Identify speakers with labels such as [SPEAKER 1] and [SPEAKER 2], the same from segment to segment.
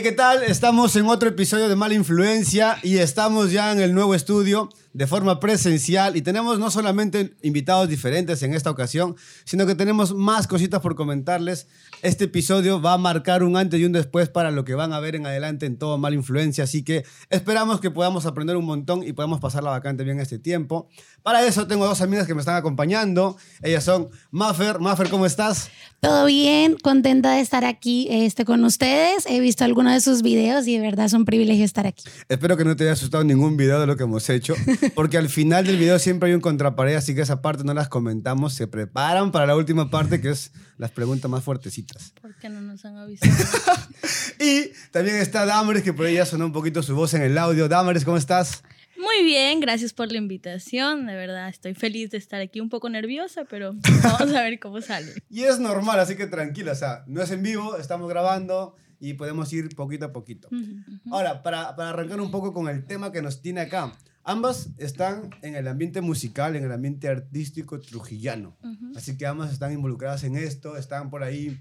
[SPEAKER 1] ¿qué tal? Estamos en otro episodio de Mala Influencia y estamos ya en el nuevo estudio de forma presencial y tenemos no solamente invitados diferentes en esta ocasión, sino que tenemos más cositas por comentarles. Este episodio va a marcar un antes y un después para lo que van a ver en adelante en todo Mala Influencia, así que esperamos que podamos aprender un montón y podamos pasar la vacante bien este tiempo. Para eso tengo dos amigas que me están acompañando. Ellas son Maffer. Maffer, ¿cómo estás?
[SPEAKER 2] Todo bien, contenta de estar aquí este, con ustedes. He visto algunos de sus videos y de verdad es un privilegio estar aquí.
[SPEAKER 1] Espero que no te haya asustado ningún video de lo que hemos hecho, porque al final del video siempre hay un contrapared, así que esa parte no las comentamos. Se preparan para la última parte, que es las preguntas más fuertecitas.
[SPEAKER 3] ¿Por qué no nos han avisado?
[SPEAKER 1] y también está Damaris, que por ahí ya sonó un poquito su voz en el audio. Damaris, ¿cómo estás?
[SPEAKER 3] Muy bien, gracias por la invitación. De verdad, estoy feliz de estar aquí, un poco nerviosa, pero vamos a ver cómo sale.
[SPEAKER 1] Y es normal, así que tranquila, o sea, no es en vivo, estamos grabando y podemos ir poquito a poquito. Ahora, para, para arrancar un poco con el tema que nos tiene acá, ambas están en el ambiente musical, en el ambiente artístico trujillano. Así que ambas están involucradas en esto, están por ahí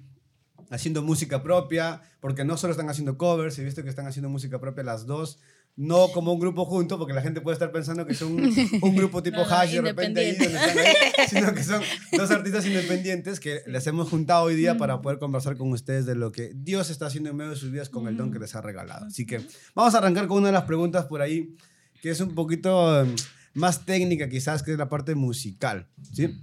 [SPEAKER 1] haciendo música propia, porque no solo están haciendo covers, he visto que están haciendo música propia las dos, no como un grupo junto, porque la gente puede estar pensando que son un grupo tipo
[SPEAKER 3] No,
[SPEAKER 1] hash de repente ahí, donde están ahí, sino que son dos artistas independientes que les hemos juntado hoy día para poder conversar con ustedes de lo que Dios está haciendo en medio de sus vidas con el don que les ha regalado. Así que vamos a arrancar con una de las preguntas por ahí, que es un poquito eh, más técnica quizás, que es la parte musical, ¿sí?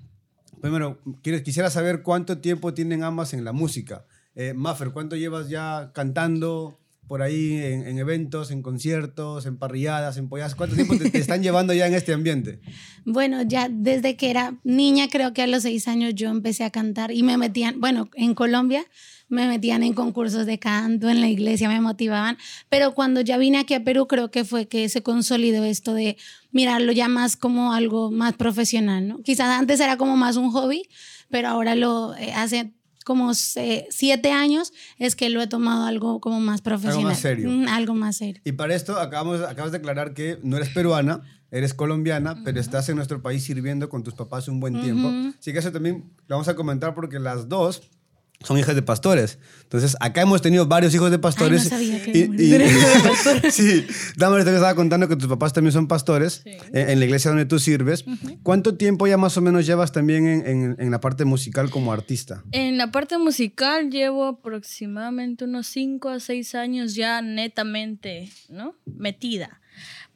[SPEAKER 1] Primero, quisiera saber cuánto tiempo tienen ambas en la música. Eh, Maffer, ¿cuánto llevas ya cantando por ahí en, en eventos, en conciertos, en parrilladas, en polladas? ¿Cuánto tiempo te, te están llevando ya en este ambiente?
[SPEAKER 2] Bueno, ya desde que era niña, creo que a los seis años yo empecé a cantar y me metían, bueno, en Colombia me metían en concursos de canto, en la iglesia me motivaban, pero cuando ya vine aquí a Perú creo que fue que se consolidó esto de mirarlo ya más como algo más profesional, ¿no? Quizás antes era como más un hobby, pero ahora lo eh, hace como siete años es que lo he tomado algo como más profesional.
[SPEAKER 1] serio.
[SPEAKER 2] Mm, algo más serio.
[SPEAKER 1] Y para esto acabamos, acabas de aclarar que no eres peruana, eres colombiana, pero estás en nuestro país sirviendo con tus papás un buen tiempo. Así que eso también lo vamos a comentar porque las dos son hijas de pastores. Entonces, acá hemos tenido varios hijos de pastores.
[SPEAKER 2] no sabía que
[SPEAKER 1] y,
[SPEAKER 2] eran
[SPEAKER 1] y- sí, Damaris te estaba contando que tus papás también son pastores
[SPEAKER 3] Sí.
[SPEAKER 1] en, en la iglesia donde tú sirves. ¿Cuánto tiempo ya más o menos llevas también en, en- en la parte musical como artista?
[SPEAKER 3] En la parte musical llevo aproximadamente unos 5 a 6 años ya netamente, ¿no? Metida.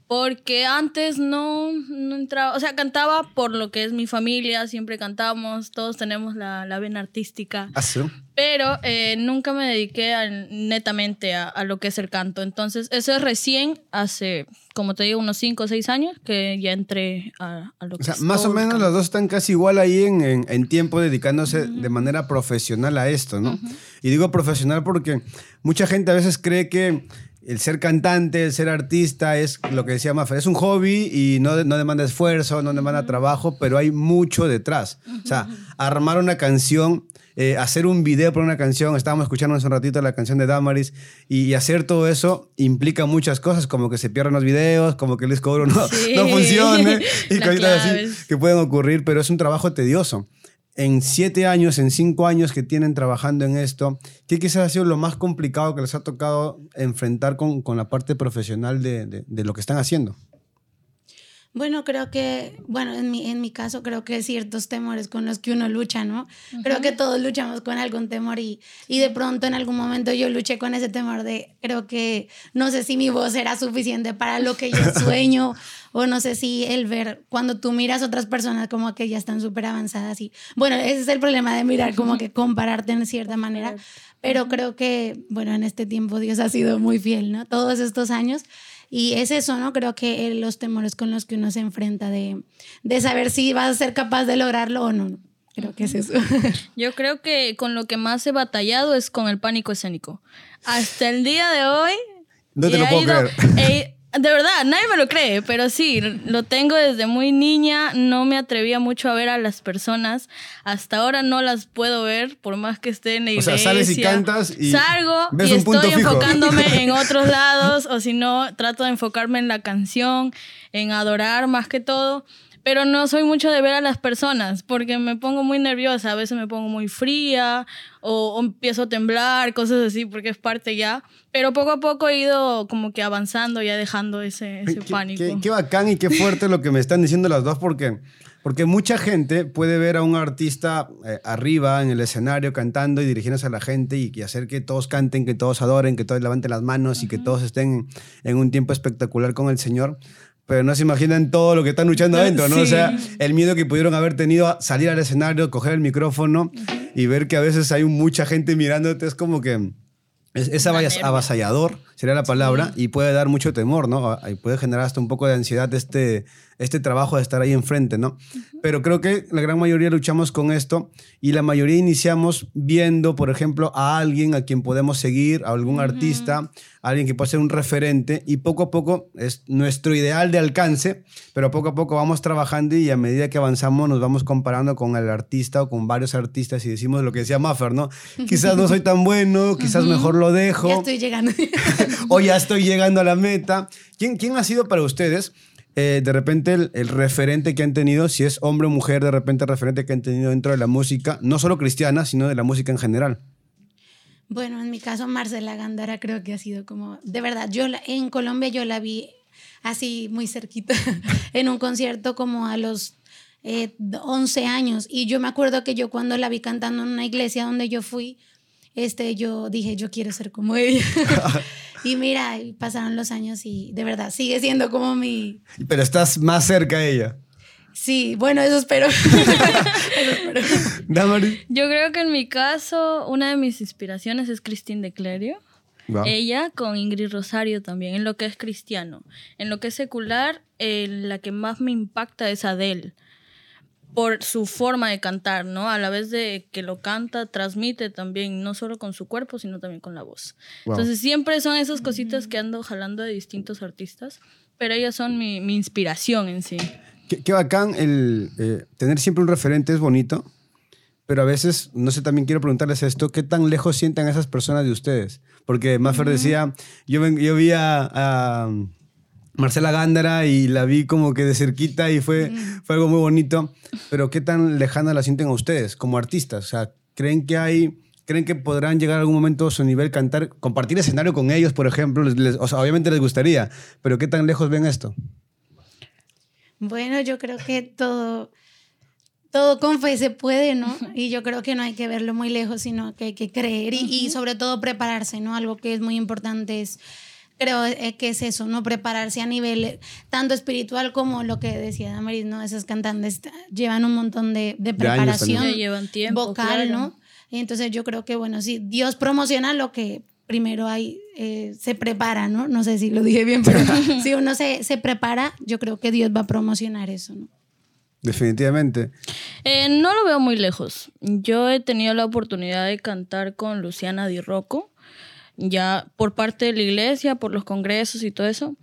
[SPEAKER 3] Porque antes no, no entraba, o sea, cantaba por lo que es mi familia, siempre cantamos, todos tenemos la, la vena artística.
[SPEAKER 1] ¿Ah, sí?
[SPEAKER 3] Pero eh, nunca me dediqué al- netamente a, a lo que es el canto. Entonces, eso es recién hace, como te digo, unos 5 o 6 años que ya entré a, a lo que
[SPEAKER 1] O sea,
[SPEAKER 3] es
[SPEAKER 1] más o menos las dos están casi igual ahí en, en- en tiempo dedicándose de manera profesional a esto, ¿no? Y digo profesional porque mucha gente a veces cree que el ser cantante, el ser artista es lo que decía Mafer, es un hobby y no, no demanda esfuerzo, no demanda trabajo, pero hay mucho detrás. O sea, armar una canción, eh, hacer un video para una canción, estábamos escuchando hace un ratito la canción de Damaris, y, y hacer todo eso implica muchas cosas, como que se pierdan los videos, como que el disco no,
[SPEAKER 3] Sí.
[SPEAKER 1] no funcione, y
[SPEAKER 3] Las
[SPEAKER 1] cositas así que pueden ocurrir, pero es un trabajo tedioso. En siete años, en cinco años que tienen trabajando en esto, ¿qué quizás ha sido lo más complicado que les ha tocado enfrentar con, con la parte profesional de, de- de lo que están haciendo?
[SPEAKER 2] Bueno, creo que, bueno, en mi, en mi caso creo que ciertos temores con los que uno lucha, ¿no? Creo que todos luchamos con algún temor y, y de pronto en algún momento yo luché con ese temor de, creo que no sé si mi voz era suficiente para lo que yo sueño o no sé si el ver cuando tú miras a otras personas como que ya están súper avanzadas y, bueno, ese es el problema de mirar como que compararte en cierta manera, pero creo que, bueno, en este tiempo Dios ha sido muy fiel, ¿no? Todos estos años. Y es eso, ¿no? Creo que eh, los temores con los que uno se enfrenta de, de saber si vas a ser capaz de lograrlo o no. Creo que es eso.
[SPEAKER 3] Yo creo que con lo que más he batallado es con el pánico escénico. Hasta el día de hoy.
[SPEAKER 1] No te lo puedo
[SPEAKER 3] ido-
[SPEAKER 1] creer.
[SPEAKER 3] he- de verdad, nadie me lo cree, pero sí, lo tengo desde muy niña. No me atrevía mucho a ver a las personas. Hasta ahora no las puedo ver, por más que esté en la
[SPEAKER 1] O
[SPEAKER 3] iglesia.
[SPEAKER 1] sea, sales y cantas y
[SPEAKER 3] Salgo
[SPEAKER 1] ves
[SPEAKER 3] y
[SPEAKER 1] un punto
[SPEAKER 3] estoy
[SPEAKER 1] fijo.
[SPEAKER 3] enfocándome en otros lados, o si no, trato de enfocarme en la canción, en adorar más que todo. Pero no soy mucho de ver a las personas porque me pongo muy nerviosa, a veces me pongo muy fría o, empiezo a temblar, cosas así, porque es parte ya. Pero poco a poco he ido como que avanzando, ya dejando ese, ese pánico.
[SPEAKER 1] Qué, qué, bacán y qué fuerte lo que me están diciendo las dos, porque, porque mucha gente puede ver a un artista eh, arriba en el escenario cantando y dirigiéndose a la gente y, y, hacer que todos canten, que todos adoren, que todos levanten las manos uh -huh. y que todos estén en un tiempo espectacular con el Señor pero no se imaginan todo lo que están luchando adentro, ¿no? Sí. O sea, el miedo que pudieron haber tenido a salir al escenario, coger el micrófono y ver que a veces hay mucha gente mirándote, es como que es, es avasallador, sería la palabra, sí. y puede dar mucho temor, ¿no? Y puede generar hasta un poco de ansiedad este, este trabajo de estar ahí enfrente, ¿no? Uh -huh. Pero creo que la gran mayoría luchamos con esto y la mayoría iniciamos viendo, por ejemplo, a alguien a quien podemos seguir, a algún uh -huh. artista, a alguien que puede ser un referente y poco a poco es nuestro ideal de alcance, pero poco a poco vamos trabajando y a medida que avanzamos nos vamos comparando con el artista o con varios artistas y decimos lo que decía Maffer, ¿no? Quizás no soy tan bueno, quizás uh -huh. mejor lo dejo.
[SPEAKER 2] Ya estoy llegando.
[SPEAKER 1] o ya estoy llegando a la meta. ¿Quién, quién ha sido para ustedes? Eh, de repente el, el, referente que han tenido, si es hombre o mujer, de repente el referente que han tenido dentro de la música, no solo cristiana, sino de la música en general.
[SPEAKER 2] Bueno, en mi caso, Marcela Gándara creo que ha sido como, de verdad, yo la, en Colombia yo la vi así muy cerquita, en un concierto como a los eh, 11 años. Y yo me acuerdo que yo cuando la vi cantando en una iglesia donde yo fui, este, yo dije, yo quiero ser como ella. y mira, pasaron los años y de verdad sigue siendo como mi...
[SPEAKER 1] Pero estás más cerca de ella.
[SPEAKER 2] Sí, bueno, eso espero. eso espero.
[SPEAKER 1] Damari.
[SPEAKER 3] Yo creo que en mi caso, una de mis inspiraciones es Christine de Clerio. Wow. Ella con Ingrid Rosario también, en lo que es cristiano. En lo que es secular, eh, la que más me impacta es Adele por su forma de cantar, ¿no? A la vez de que lo canta, transmite también, no solo con su cuerpo, sino también con la voz. Wow. Entonces siempre son esas cositas que ando jalando de distintos artistas, pero ellas son mi, mi inspiración en sí.
[SPEAKER 1] Qué, qué bacán el eh, tener siempre un referente es bonito, pero a veces, no sé, también quiero preguntarles esto, ¿qué tan lejos sientan esas personas de ustedes? Porque Maffer mm. decía, yo, yo vi a, a Marcela Gándara y la vi como que de cerquita y fue, mm. fue algo muy bonito. Pero ¿qué tan lejana la sienten a ustedes como artistas? O sea, ¿creen que hay... ¿Creen que podrán llegar a algún momento a su nivel cantar, compartir escenario con ellos, por ejemplo? Les, les, o sea, obviamente les gustaría, pero ¿qué tan lejos ven esto?
[SPEAKER 2] Bueno, yo creo que todo, todo con fe se puede, ¿no? Y yo creo que no hay que verlo muy lejos, sino que hay que creer y, uh -huh. y sobre todo prepararse, ¿no? Algo que es muy importante es creo eh, que es eso, ¿no? Prepararse a nivel eh, tanto espiritual como lo que decía Damaris, ¿no? Esas cantantes llevan un montón de, de preparación
[SPEAKER 3] de llevan tiempo,
[SPEAKER 2] vocal,
[SPEAKER 3] claro.
[SPEAKER 2] ¿no? Y entonces yo creo que, bueno, sí, Dios promociona lo que primero hay, eh, se prepara, ¿no? No sé si lo dije bien, pero si uno se, se prepara, yo creo que Dios va a promocionar eso, ¿no?
[SPEAKER 1] Definitivamente.
[SPEAKER 3] Eh, no lo veo muy lejos. Yo he tenido la oportunidad de cantar con Luciana Di Rocco ya por parte de la iglesia, por los congresos y todo eso.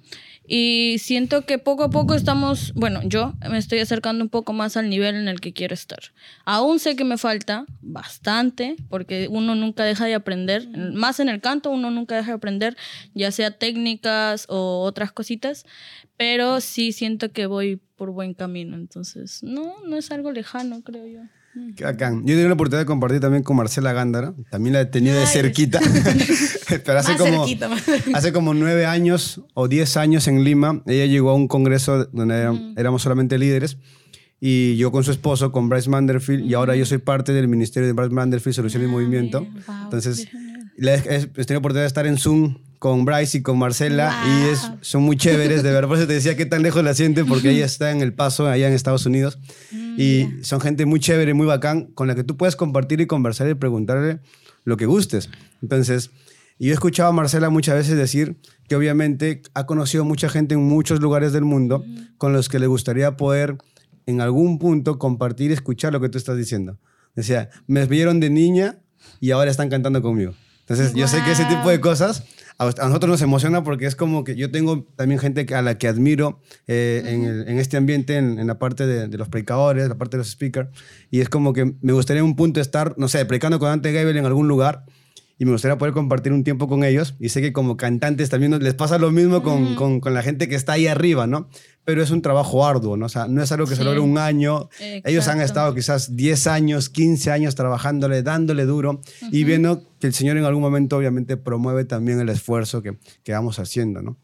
[SPEAKER 3] Y siento que poco a poco estamos, bueno, yo me estoy acercando un poco más al nivel en el que quiero estar. Aún sé que me falta bastante, porque uno nunca deja de aprender, más en el canto uno nunca deja de aprender, ya sea técnicas o otras cositas, pero sí siento que voy por buen camino, entonces no, no es algo lejano, creo yo.
[SPEAKER 1] Qué bacán. Yo tuve la oportunidad de compartir también con Marcela Gándara. También la he tenido de cerquita. Pero hace como, cerquita, hace como nueve años o diez años en Lima, ella llegó a un congreso donde mm. éramos solamente líderes. Y yo con su esposo, con Bryce Manderfield, mm. y ahora yo soy parte del ministerio de Bryce Manderfield, Solución ah, y Movimiento. Wow, Entonces, he tenido la oportunidad de estar en Zoom con Bryce y con Marcela wow. y es, son muy chéveres, de verdad. Por eso te decía qué tan lejos la siente, porque ella está en El Paso, allá en Estados Unidos. Mm, y yeah. son gente muy chévere, muy bacán, con la que tú puedes compartir y conversar y preguntarle lo que gustes. Entonces, yo he escuchado a Marcela muchas veces decir que obviamente ha conocido mucha gente en muchos lugares del mundo mm. con los que le gustaría poder en algún punto compartir y escuchar lo que tú estás diciendo. Decía, me vieron de niña y ahora están cantando conmigo. Entonces, wow. yo sé que ese tipo de cosas a, nosotros nos emociona porque es como que yo tengo también gente a la que admiro eh, uh -huh. en, el, en, este ambiente, en, en la parte de, de, los predicadores, la parte de los speakers, y es como que me gustaría en un punto estar, no sé, predicando con Dante Gabriel en algún lugar y me gustaría poder compartir un tiempo con ellos. Y sé que como cantantes también les pasa lo mismo con, con, con, la gente que está ahí arriba, ¿no? Pero es un trabajo arduo, ¿no? O sea, no es algo que se logra un año. Ellos han estado quizás 10 años, 15 años trabajándole, dándole duro y viendo que el Señor en algún momento obviamente promueve también el esfuerzo que, que vamos haciendo, ¿no?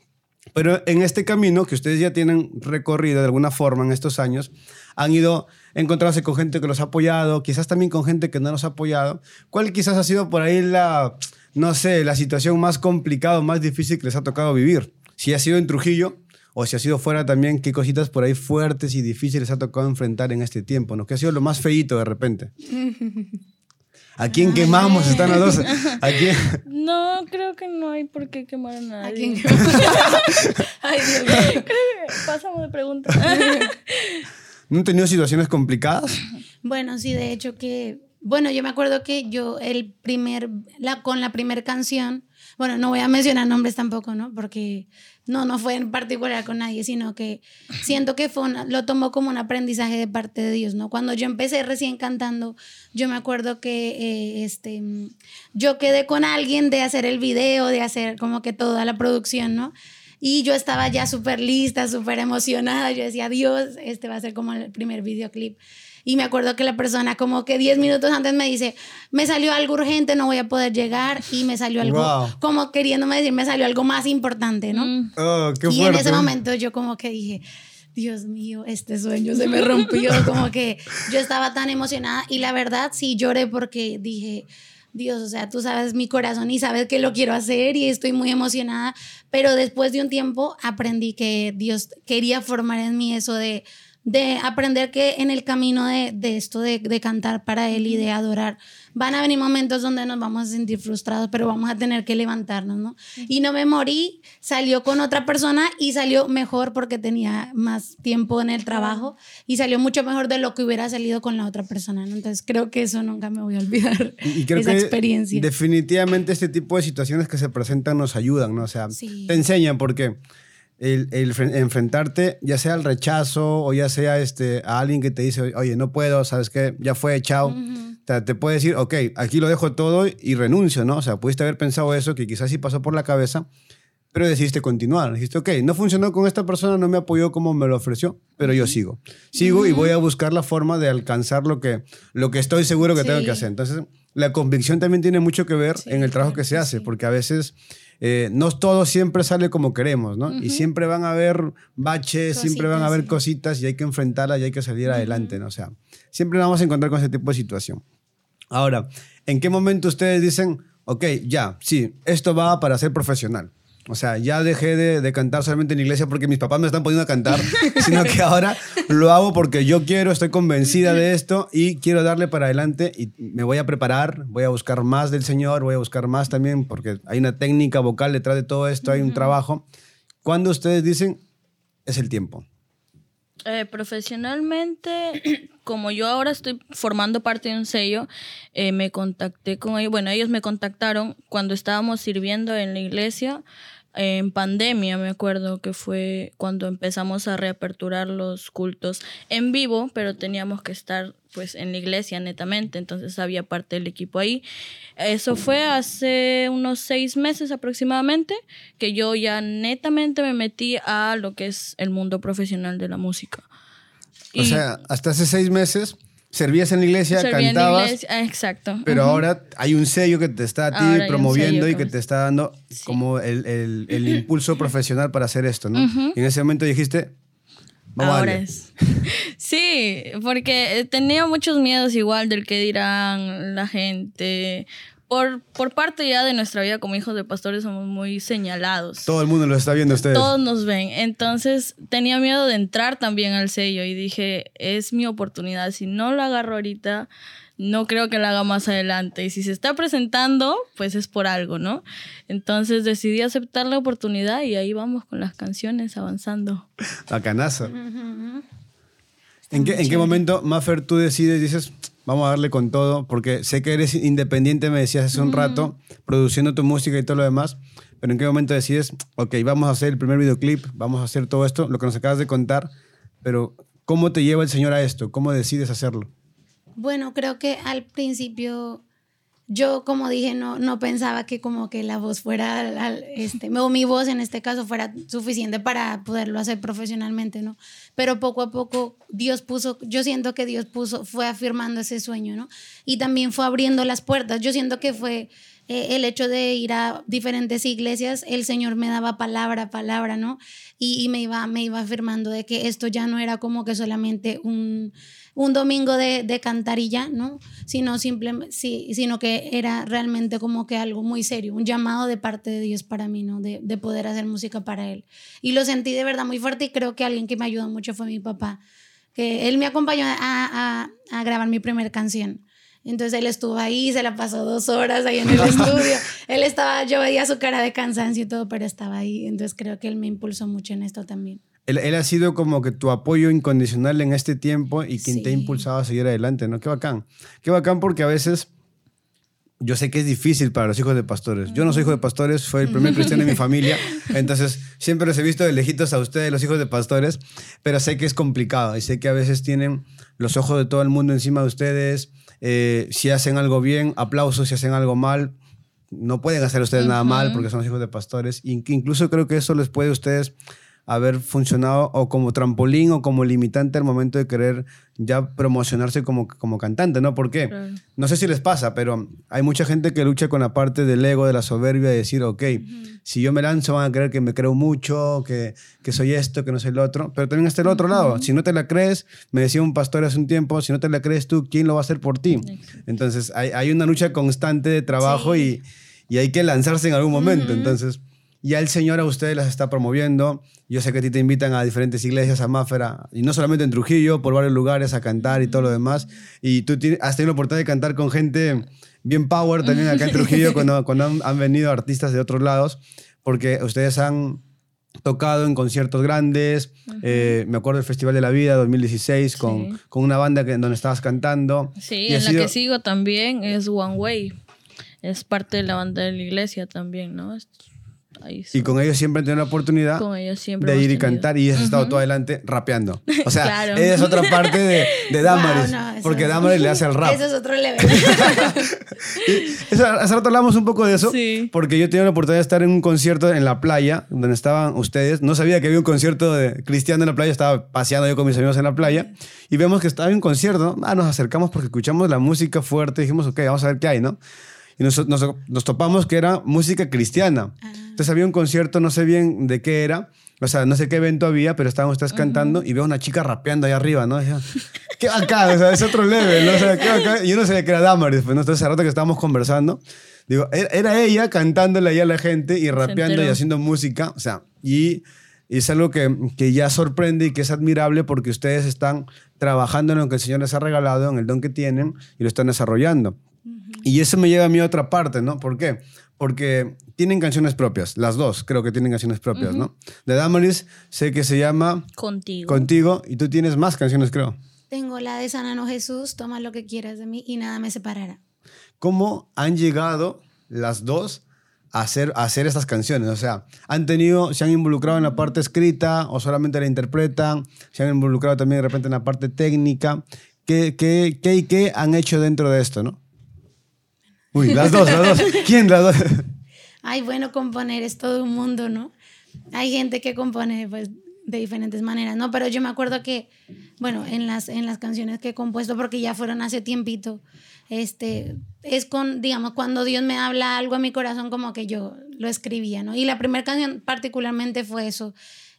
[SPEAKER 1] Pero en este camino que ustedes ya tienen recorrido de alguna forma en estos años, han ido encontrándose con gente que los ha apoyado, quizás también con gente que no los ha apoyado. ¿Cuál quizás ha sido por ahí la, no sé, la situación más complicada, más difícil que les ha tocado vivir? Si ha sido en Trujillo o si ha sido fuera también, ¿qué cositas por ahí fuertes y difíciles ha tocado enfrentar en este tiempo? ¿no? ¿Qué ha sido lo más feíto de repente? ¿A quién quemamos? Están las. ¿A quién?
[SPEAKER 3] No, creo que no hay por qué quemar a nadie.
[SPEAKER 2] ¿A quién
[SPEAKER 3] Ay, Dios mío. Creo que pasamos de preguntas.
[SPEAKER 1] ¿No han tenido situaciones complicadas?
[SPEAKER 2] Bueno, sí, de hecho que, bueno, yo me acuerdo que yo el primer, la, con la primera canción, bueno, no voy a mencionar nombres tampoco, ¿no? Porque no, no fue en particular con nadie, sino que siento que fue lo tomó como un aprendizaje de parte de Dios, ¿no? Cuando yo empecé recién cantando, yo me acuerdo que eh, este, yo quedé con alguien de hacer el video, de hacer como que toda la producción, ¿no? Y yo estaba ya súper lista, súper emocionada. Yo decía, Dios, este va a ser como el primer videoclip. Y me acuerdo que la persona como que 10 minutos antes me dice, me salió algo urgente, no voy a poder llegar. Y me salió algo, como queriéndome decir, me salió algo más importante, ¿no?
[SPEAKER 1] Mm. Oh, qué
[SPEAKER 2] y en ese momento yo como que dije, Dios mío, este sueño se me rompió. como que yo estaba tan emocionada. Y la verdad sí lloré porque dije, Dios, o sea, tú sabes mi corazón y sabes que lo quiero hacer y estoy muy emocionada, pero después de un tiempo aprendí que Dios quería formar en mí eso de, de aprender que en el camino de, de esto de, de, cantar para Él y de adorar, van a venir momentos donde nos vamos a sentir frustrados, pero vamos a tener que levantarnos, ¿no? Y no me morí, salió con otra persona y salió mejor porque tenía más tiempo en el trabajo y salió mucho mejor de lo que hubiera salido con la otra persona, ¿no? Entonces creo que eso nunca me voy a olvidar,
[SPEAKER 1] y creo
[SPEAKER 2] esa
[SPEAKER 1] que
[SPEAKER 2] experiencia.
[SPEAKER 1] Definitivamente este tipo de situaciones que se presentan nos ayudan, ¿no? O sea,
[SPEAKER 2] Sí.
[SPEAKER 1] te enseñan porque el, el fre- enfrentarte, ya sea al rechazo o ya sea este, a alguien que te dice, oye, no puedo, ¿sabes qué? Ya fue, chao. O sea, te puede decir, ok, aquí lo dejo todo y renuncio, ¿no? O sea, pudiste haber pensado eso, que quizás sí pasó por la cabeza, pero decidiste continuar. Dijiste, ok, no funcionó con esta persona, no me apoyó como me lo ofreció, pero yo sigo. Sigo y voy a buscar la forma de alcanzar lo que, lo que estoy seguro que tengo que hacer. Entonces, la convicción también tiene mucho que ver
[SPEAKER 2] Sí,
[SPEAKER 1] en el trabajo que se hace,
[SPEAKER 2] sí.
[SPEAKER 1] porque a veces eh, no todo siempre sale como queremos, ¿no? Y siempre van a haber baches, siempre van a haber cositas y hay que enfrentarlas y hay que salir adelante, ¿no? O sea, siempre nos vamos a encontrar con ese tipo de situación. Ahora, ¿en qué momento ustedes dicen, ok, ya, sí, esto va para ser profesional? O sea, ya dejé de, de cantar solamente en iglesia porque mis papás me están poniendo a cantar, sino que ahora lo hago porque yo quiero, estoy convencida de esto y quiero darle para adelante y me voy a preparar, voy a buscar más del Señor, voy a buscar más también porque hay una técnica vocal detrás de todo esto, hay un trabajo. ¿Cuándo ustedes dicen, es el tiempo?
[SPEAKER 3] Eh, profesionalmente, como yo ahora estoy formando parte de un sello, eh, me contacté con ellos. Bueno, ellos me contactaron cuando estábamos sirviendo en la iglesia. En pandemia, me acuerdo que fue cuando empezamos a reaperturar los cultos en vivo, pero teníamos que estar pues en la iglesia netamente, entonces había parte del equipo ahí. Eso fue hace unos seis meses aproximadamente, que yo ya netamente me metí a lo que es el mundo profesional de la música.
[SPEAKER 1] O sea, hasta hace seis meses servías en la iglesia,
[SPEAKER 3] serví en la
[SPEAKER 1] cantabas,
[SPEAKER 3] iglesia, ah, exacto.
[SPEAKER 1] pero ahora hay un sello que te está a ti
[SPEAKER 3] Ahora
[SPEAKER 1] promoviendo y
[SPEAKER 3] que
[SPEAKER 1] te está dando como el, el- el impulso profesional para hacer esto, ¿no? Y en ese momento dijiste, vamos a
[SPEAKER 3] Ahora es. Sí, porque eh, tenía muchos miedos igual del que dirán la gente. Por, por parte ya de nuestra vida como hijos de pastores somos muy señalados.
[SPEAKER 1] Todo el mundo lo está viendo a ustedes.
[SPEAKER 3] Todos nos ven. Entonces tenía miedo de entrar también al sello y dije, es mi oportunidad. Si no lo agarro ahorita, no creo que lo haga más adelante. Y si se está presentando, pues es por algo, ¿no? Entonces decidí aceptar la oportunidad y ahí vamos con las canciones avanzando.
[SPEAKER 1] Bacanazo. ¿En qué, ¿En qué momento, Maffer, tú decides, dices, vamos a darle con todo? Porque sé que eres independiente, me decías hace un rato, produciendo tu música y todo lo demás. Pero ¿en qué momento decides, ok, vamos a hacer el primer videoclip, vamos a hacer todo esto, lo que nos acabas de contar, pero ¿cómo te lleva el Señor a esto? ¿Cómo decides hacerlo?
[SPEAKER 2] Bueno, creo que al principio yo como dije, no, no pensaba que como que la voz fuera, al- este, o mi voz en este caso fuera suficiente para poderlo hacer profesionalmente, ¿no? Pero poco a poco Dios puso, yo siento que Dios puso, fue afirmando ese sueño, ¿no? Y también fue abriendo las puertas. Yo siento que fue eh, el hecho de ir a diferentes iglesias, el Señor me daba palabra palabra, ¿no? Y, y me, iba, me iba afirmando de que esto ya no era como que solamente un, un domingo de, de cantar y ya, ¿no? Sino, simplemente, sí, sino que era realmente como que algo muy serio, un llamado de parte de Dios para mí, ¿no? De, de poder hacer música para Él. Y lo sentí de verdad muy fuerte y creo que alguien que me ayudó mucho fue mi papá, que él me acompañó a, a, a grabar mi primera canción. Entonces él estuvo ahí, se la pasó dos horas ahí en el estudio. Él estaba, yo veía su cara de cansancio y todo, pero estaba ahí. Entonces creo que él me impulsó mucho en esto también.
[SPEAKER 1] Él, él ha sido como que tu apoyo incondicional en este tiempo y quien te ha
[SPEAKER 2] Sí.
[SPEAKER 1] impulsado a seguir adelante, ¿no? Qué bacán. Qué bacán porque a veces yo sé que es difícil para los hijos de pastores. Yo no soy hijo de pastores, soy el primer cristiano de mi familia, entonces siempre los he visto de lejitos a ustedes, los hijos de pastores, pero sé que es complicado y sé que a veces tienen los ojos de todo el mundo encima de ustedes. eh, si hacen algo bien, aplausos, si hacen algo mal, no pueden hacer ustedes nada mal porque son los hijos de pastores. Incluso creo que eso les puede a ustedes haber funcionado o como trampolín o como limitante al momento de querer ya promocionarse como, como cantante, ¿no? ¿Por qué?
[SPEAKER 3] Claro.
[SPEAKER 1] No sé si les pasa, pero hay mucha gente que lucha con la parte del ego, de la soberbia, de decir, ok, si yo me lanzo van a creer que me creo mucho, que, que soy esto, que no soy lo otro, pero también está el otro lado. Si no te la crees, me decía un pastor hace un tiempo, si no te la crees tú, ¿quién lo va a hacer por ti? Entonces hay, hay una lucha constante de trabajo
[SPEAKER 2] Sí.
[SPEAKER 1] y, y hay que lanzarse en algún momento. Entonces, ya el Señor a ustedes las está promoviendo. Yo sé que a ti te invitan a diferentes iglesias, a Máfera, y no solamente en Trujillo, por varios lugares a cantar y todo lo demás. Y tú has tenido la oportunidad de cantar con gente bien power también acá en Trujillo cuando, cuando han, han venido artistas de otros lados, porque ustedes han tocado en conciertos grandes. Eh, me acuerdo del Festival de la Vida 2016 con,
[SPEAKER 3] Sí.
[SPEAKER 1] con una banda que, donde estabas cantando.
[SPEAKER 3] Sí,
[SPEAKER 1] Y
[SPEAKER 3] en la
[SPEAKER 1] sido-
[SPEAKER 3] que sigo también es One Way. Es parte de la banda de la iglesia también, ¿no?
[SPEAKER 1] Y con ellos siempre han tenido la oportunidad de ir y cantar y has estado tú adelante rapeando. O sea,
[SPEAKER 3] Claro.
[SPEAKER 1] es otra parte de, de Damaris.
[SPEAKER 2] Wow, no,
[SPEAKER 1] porque Damaris le hace el rap.
[SPEAKER 2] Eso es otro level.
[SPEAKER 1] Eso- hace rato hablamos un poco de eso,
[SPEAKER 3] Sí.
[SPEAKER 1] porque yo tenía la oportunidad de estar en un concierto en la playa, donde estaban ustedes. No sabía que había un concierto de cristiano en la playa, estaba paseando yo con mis amigos en la playa, y vemos que estaba en un concierto. Ah, nos acercamos porque escuchamos la música fuerte, dijimos, ok, vamos a ver qué hay, ¿no? Y nos, nos, nos topamos que era música cristiana. Entonces había un concierto, no sé bien de qué era, o sea, no sé qué evento había, pero estaban ustedes cantando y veo una chica rapeando ahí arriba, ¿no? Yo, qué bacán, o sea, es otro level, ¿no? O sea, qué bacán. Y yo no sabía que era Damaris, pues, ¿no? Entonces, hace rato que estábamos conversando, digo, era, era ella cantándole ahí a la gente y rapeando y haciendo música, o sea, y, y es algo que, que ya sorprende y que es admirable porque ustedes están trabajando en lo que el Señor les ha regalado, en el don que tienen y lo están desarrollando. Y eso me lleva a mí a otra parte, ¿no? ¿Por qué? Porque tienen canciones propias, las dos creo que tienen canciones propias, ¿no? De Damaris sé que se llama
[SPEAKER 3] Contigo.
[SPEAKER 1] Contigo y tú tienes más canciones, creo.
[SPEAKER 2] Tengo la de Sanano Jesús, toma lo que quieras de mí y nada me separará.
[SPEAKER 1] ¿Cómo han llegado las dos a hacer, a hacer estas canciones? O sea, ¿han tenido, se han involucrado en la parte escrita o solamente la interpretan? ¿Se han involucrado también de repente en la parte técnica? ¿Qué, qué, qué y qué han hecho dentro de esto, no? Uy, las dos, las dos. ¿Quién las dos?
[SPEAKER 2] Ay, bueno, componer es todo un mundo, ¿no? Hay gente que compone pues de diferentes maneras, ¿no? Pero yo me acuerdo que, bueno, en las, en las canciones que he compuesto, porque ya fueron hace tiempito, este, es con, digamos, cuando Dios me habla algo a mi corazón, como que yo lo escribía, ¿no? Y la primera canción particularmente fue eso.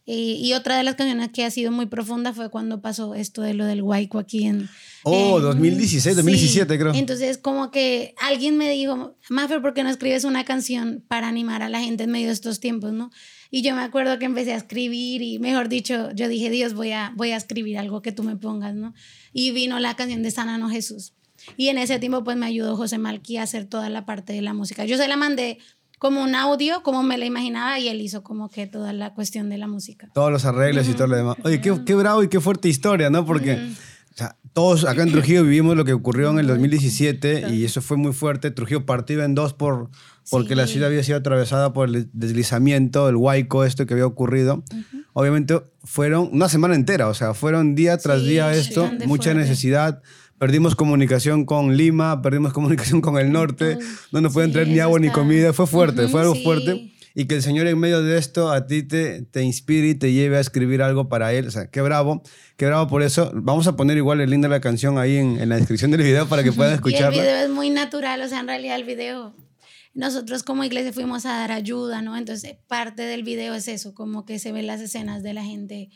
[SPEAKER 2] Y, y otra de las canciones que ha sido muy profunda fue cuando pasó esto de lo del Guayco aquí en...
[SPEAKER 1] Oh,
[SPEAKER 2] en-
[SPEAKER 1] 2016, 2017 creo.
[SPEAKER 2] Entonces, como que alguien me dijo, Mafer, ¿por qué no escribes una canción para animar a la gente en medio de estos tiempos, no? Y yo me acuerdo que empecé a escribir y, mejor dicho, yo dije, Dios, voy a, voy a escribir algo que tú me pongas, ¿no? Y vino la canción de Sanano Jesús. Y en ese tiempo, pues, me ayudó José Malqui a hacer toda la parte de la música. Yo se la mandé como un audio, como me la imaginaba, y él hizo como que toda la cuestión de la música.
[SPEAKER 1] Todos los arreglos y todo lo demás. Oye, qué, qué bravo y qué fuerte historia, ¿no? Porque o sea, todos acá en Trujillo vivimos lo que ocurrió en el 2017 y eso fue muy fuerte. Trujillo partido en dos por, porque la
[SPEAKER 2] Sí.
[SPEAKER 1] ciudad había sido atravesada por el deslizamiento, el huaico, esto que había ocurrido. Obviamente fueron una semana entera, o sea, fueron día tras
[SPEAKER 2] Sí,
[SPEAKER 1] día esto, mucha
[SPEAKER 2] fuerte.
[SPEAKER 1] necesidad perdimos comunicación con Lima, perdimos comunicación con el norte, no nos pueden
[SPEAKER 2] Sí,
[SPEAKER 1] traer ni agua ni comida, fue fuerte, fue algo
[SPEAKER 2] sí.
[SPEAKER 1] fuerte. Y que el Señor en medio de esto a ti te, te inspire y te lleve a escribir algo para Él. O sea, qué bravo, qué bravo por eso. Vamos a poner igual el link de la canción ahí en, en la descripción del video para que puedan
[SPEAKER 2] Y el
[SPEAKER 1] escucharla.
[SPEAKER 2] video es muy natural, o sea, en realidad el video, nosotros como iglesia fuimos a dar ayuda, ¿no? Entonces, parte del video es eso, como que se ven las escenas de la gente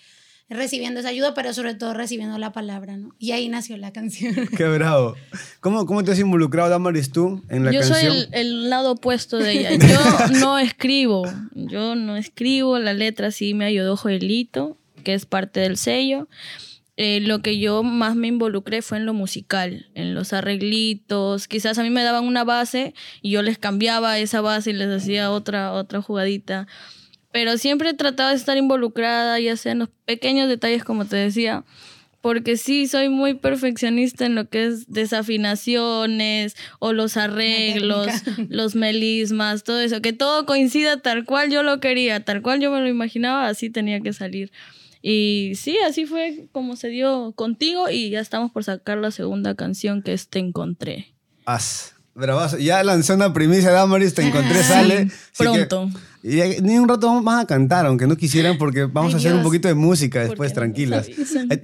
[SPEAKER 2] recibiendo esa ayuda, pero sobre todo recibiendo la palabra, ¿no? Y ahí nació la canción.
[SPEAKER 1] Qué bravo. ¿Cómo, cómo te has involucrado, Damaris, tú en la
[SPEAKER 3] yo
[SPEAKER 1] canción?
[SPEAKER 3] soy el, el lado opuesto de ella. Yo no escribo. Yo no escribo. La letra sí me ayudó Joelito, que es parte del sello. Eh, lo que yo más me involucré fue en lo musical, en los arreglitos. Quizás a mí me daban una base y yo les cambiaba esa base y les hacía otra, otra jugadita. Pero siempre trataba de estar involucrada, ya sea en los pequeños detalles, como te decía, porque sí soy muy perfeccionista en lo que es desafinaciones o los arreglos, los melismas, todo eso, que todo coincida tal cual yo lo quería, tal cual yo me lo imaginaba, así tenía que salir. Y sí, así fue como se dio contigo y ya estamos por sacar la segunda canción que es Te Encontré.
[SPEAKER 1] As. Bravazo. Ya lanzó una primicia, Damaris, te encontré, sale. Que-
[SPEAKER 3] Pronto.
[SPEAKER 1] y ni un rato van a cantar, aunque no quisieran, porque vamos
[SPEAKER 2] Ay,
[SPEAKER 1] a hacer un poquito de música después,
[SPEAKER 3] no
[SPEAKER 1] tranquilas.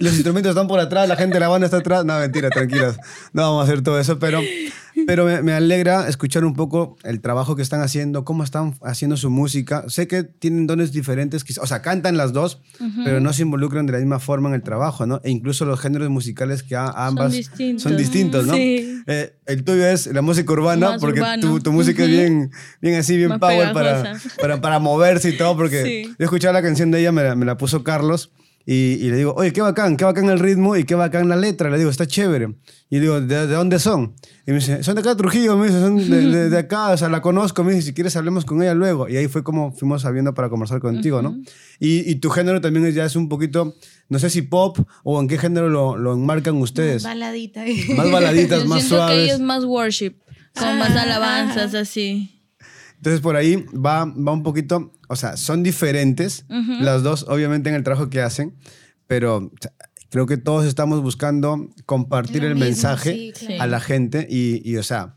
[SPEAKER 1] Los instrumentos están por atrás, la gente de la banda está atrás. No, mentira, tranquilas. No vamos a hacer todo eso, pero, pero me, me alegra escuchar un poco el trabajo que están haciendo, cómo están haciendo su música. Sé que tienen dones diferentes, quizá- o sea, cantan las dos, pero no se involucran de la misma forma en el trabajo, ¿no? E incluso los géneros musicales que a- ambas
[SPEAKER 3] distintos.
[SPEAKER 1] son distintos, ¿no?
[SPEAKER 3] Sí.
[SPEAKER 1] Eh, el tuyo es la música urbana,
[SPEAKER 3] Más
[SPEAKER 1] porque tu, tu música es
[SPEAKER 3] Ujú.
[SPEAKER 1] bien, bien así, bien
[SPEAKER 3] Más
[SPEAKER 1] power para, para, para moverse y todo, porque
[SPEAKER 3] Sí.
[SPEAKER 1] yo escuchaba la canción de ella, me la, me la puso Carlos, y, y le digo, oye, qué bacán, qué bacán el ritmo y qué bacán la letra. Le digo, está chévere. Y le digo, ¿de, de dónde son? Y me dice, son de acá de Trujillo, me dice, son de, de- de acá, o sea, la conozco, me dice, si quieres hablemos con ella luego. Y ahí fue como fuimos sabiendo para conversar contigo, ¿no? Y, y tu género también ya es un poquito, no sé si pop o en qué género lo, lo enmarcan ustedes.
[SPEAKER 2] Baladita.
[SPEAKER 1] Más baladitas,
[SPEAKER 3] Yo
[SPEAKER 1] más
[SPEAKER 3] siento que
[SPEAKER 1] suaves.
[SPEAKER 3] es más worship, con más
[SPEAKER 2] Ah,
[SPEAKER 3] alabanzas, así.
[SPEAKER 1] Entonces por ahí va, va un poquito, o sea, son diferentes las dos, obviamente en el trabajo que hacen, pero o sea, creo que todos estamos buscando compartir
[SPEAKER 2] Lo
[SPEAKER 1] el
[SPEAKER 2] mismo,
[SPEAKER 1] mensaje
[SPEAKER 2] sí, claro.
[SPEAKER 1] a la gente y, y, o sea,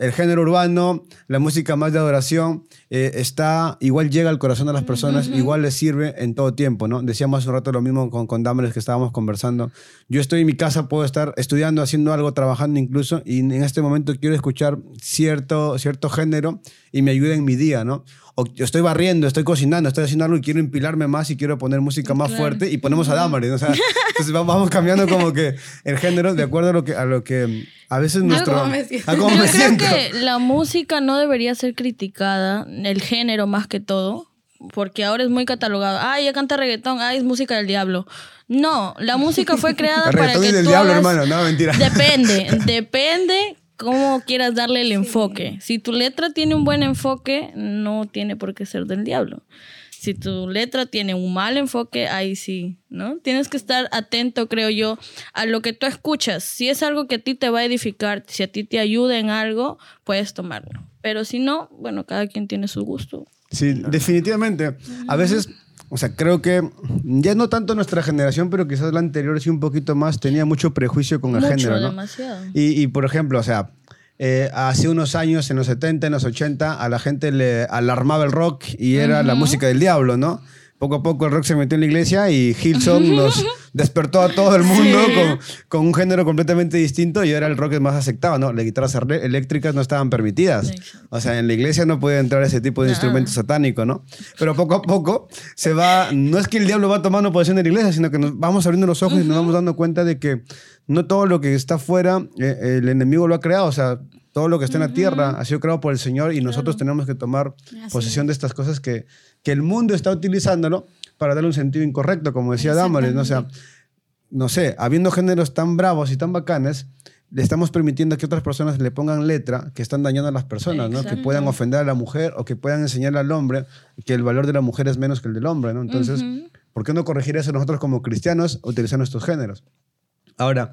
[SPEAKER 1] el género urbano, la música más de adoración, eh, está, igual llega al corazón de las personas, igual les sirve en todo tiempo, ¿no? Decíamos hace un rato lo mismo con, con Damaris que estábamos conversando. Yo estoy en mi casa, puedo estar estudiando, haciendo algo, trabajando incluso, y en este momento quiero escuchar cierto, cierto género y me ayuda en mi día, ¿no? O yo estoy barriendo, estoy cocinando, estoy haciendo algo y quiero empilarme más y quiero poner música más
[SPEAKER 3] Claro.
[SPEAKER 1] fuerte y ponemos a Damaris, ¿no? O sea, entonces va- vamos cambiando como que el género de acuerdo a lo que, a lo que a veces nuestro...
[SPEAKER 2] cómo me siento.
[SPEAKER 1] cómo
[SPEAKER 3] Yo
[SPEAKER 1] me
[SPEAKER 3] creo
[SPEAKER 1] siento.
[SPEAKER 3] que la música no debería ser criticada, el género más que todo, porque ahora es muy catalogado. Ay, ella canta reggaetón, ay, es música del diablo. No, la música fue creada para que
[SPEAKER 1] del
[SPEAKER 3] todas-
[SPEAKER 1] diablo, hermano. No, mentira.
[SPEAKER 3] Depende, depende cómo quieras darle el enfoque. Si tu letra tiene un buen enfoque, no tiene por qué ser del diablo. Si tu letra tiene un mal enfoque, ahí sí, ¿no? Tienes que estar atento, creo yo, a lo que tú escuchas. Si es algo que a ti te va a edificar, si a ti te ayuda en algo, puedes tomarlo. Pero si no, bueno, cada quien tiene su gusto.
[SPEAKER 1] Sí, definitivamente. A veces, o sea, creo que ya no tanto nuestra generación, pero quizás la anterior sí un poquito más, tenía mucho prejuicio con el
[SPEAKER 3] Mucho,
[SPEAKER 1] género, ¿no?
[SPEAKER 3] demasiado.
[SPEAKER 1] Y, y, por ejemplo, o sea, eh, hace unos años, en los 70, en los 80, a la gente le alarmaba el rock y era la música del diablo, ¿no? Poco a poco el rock se metió en la iglesia y Hillsong nos despertó a todo el mundo con, con un género completamente distinto y ahora el rock es más aceptado, ¿no? Las guitarras eléctricas no estaban permitidas. O sea, en la iglesia no podía entrar ese tipo de
[SPEAKER 3] Nada.
[SPEAKER 1] instrumento satánico, ¿no? Pero poco a poco se va, no es que el diablo va tomando posición en la iglesia, sino que nos vamos abriendo los ojos y nos vamos dando cuenta de que no todo lo que está afuera, eh, el enemigo lo ha creado, o sea, todo lo que está en la tierra ha sido creado por el Señor y nosotros tenemos que tomar
[SPEAKER 2] Así
[SPEAKER 1] posesión de estas cosas que, que el mundo está utilizándolo para darle un sentido incorrecto, como decía Damaris, ¿no? O sea, no sé, habiendo géneros tan bravos y tan bacanes, le estamos permitiendo que otras personas le pongan letra que están dañando a las personas, ¿no? Que puedan ofender a la mujer o que puedan enseñarle al hombre que el valor de la mujer es menos que el del hombre, ¿no? Entonces. ¿por qué no corregir eso nosotros como cristianos utilizando estos géneros? Ahora,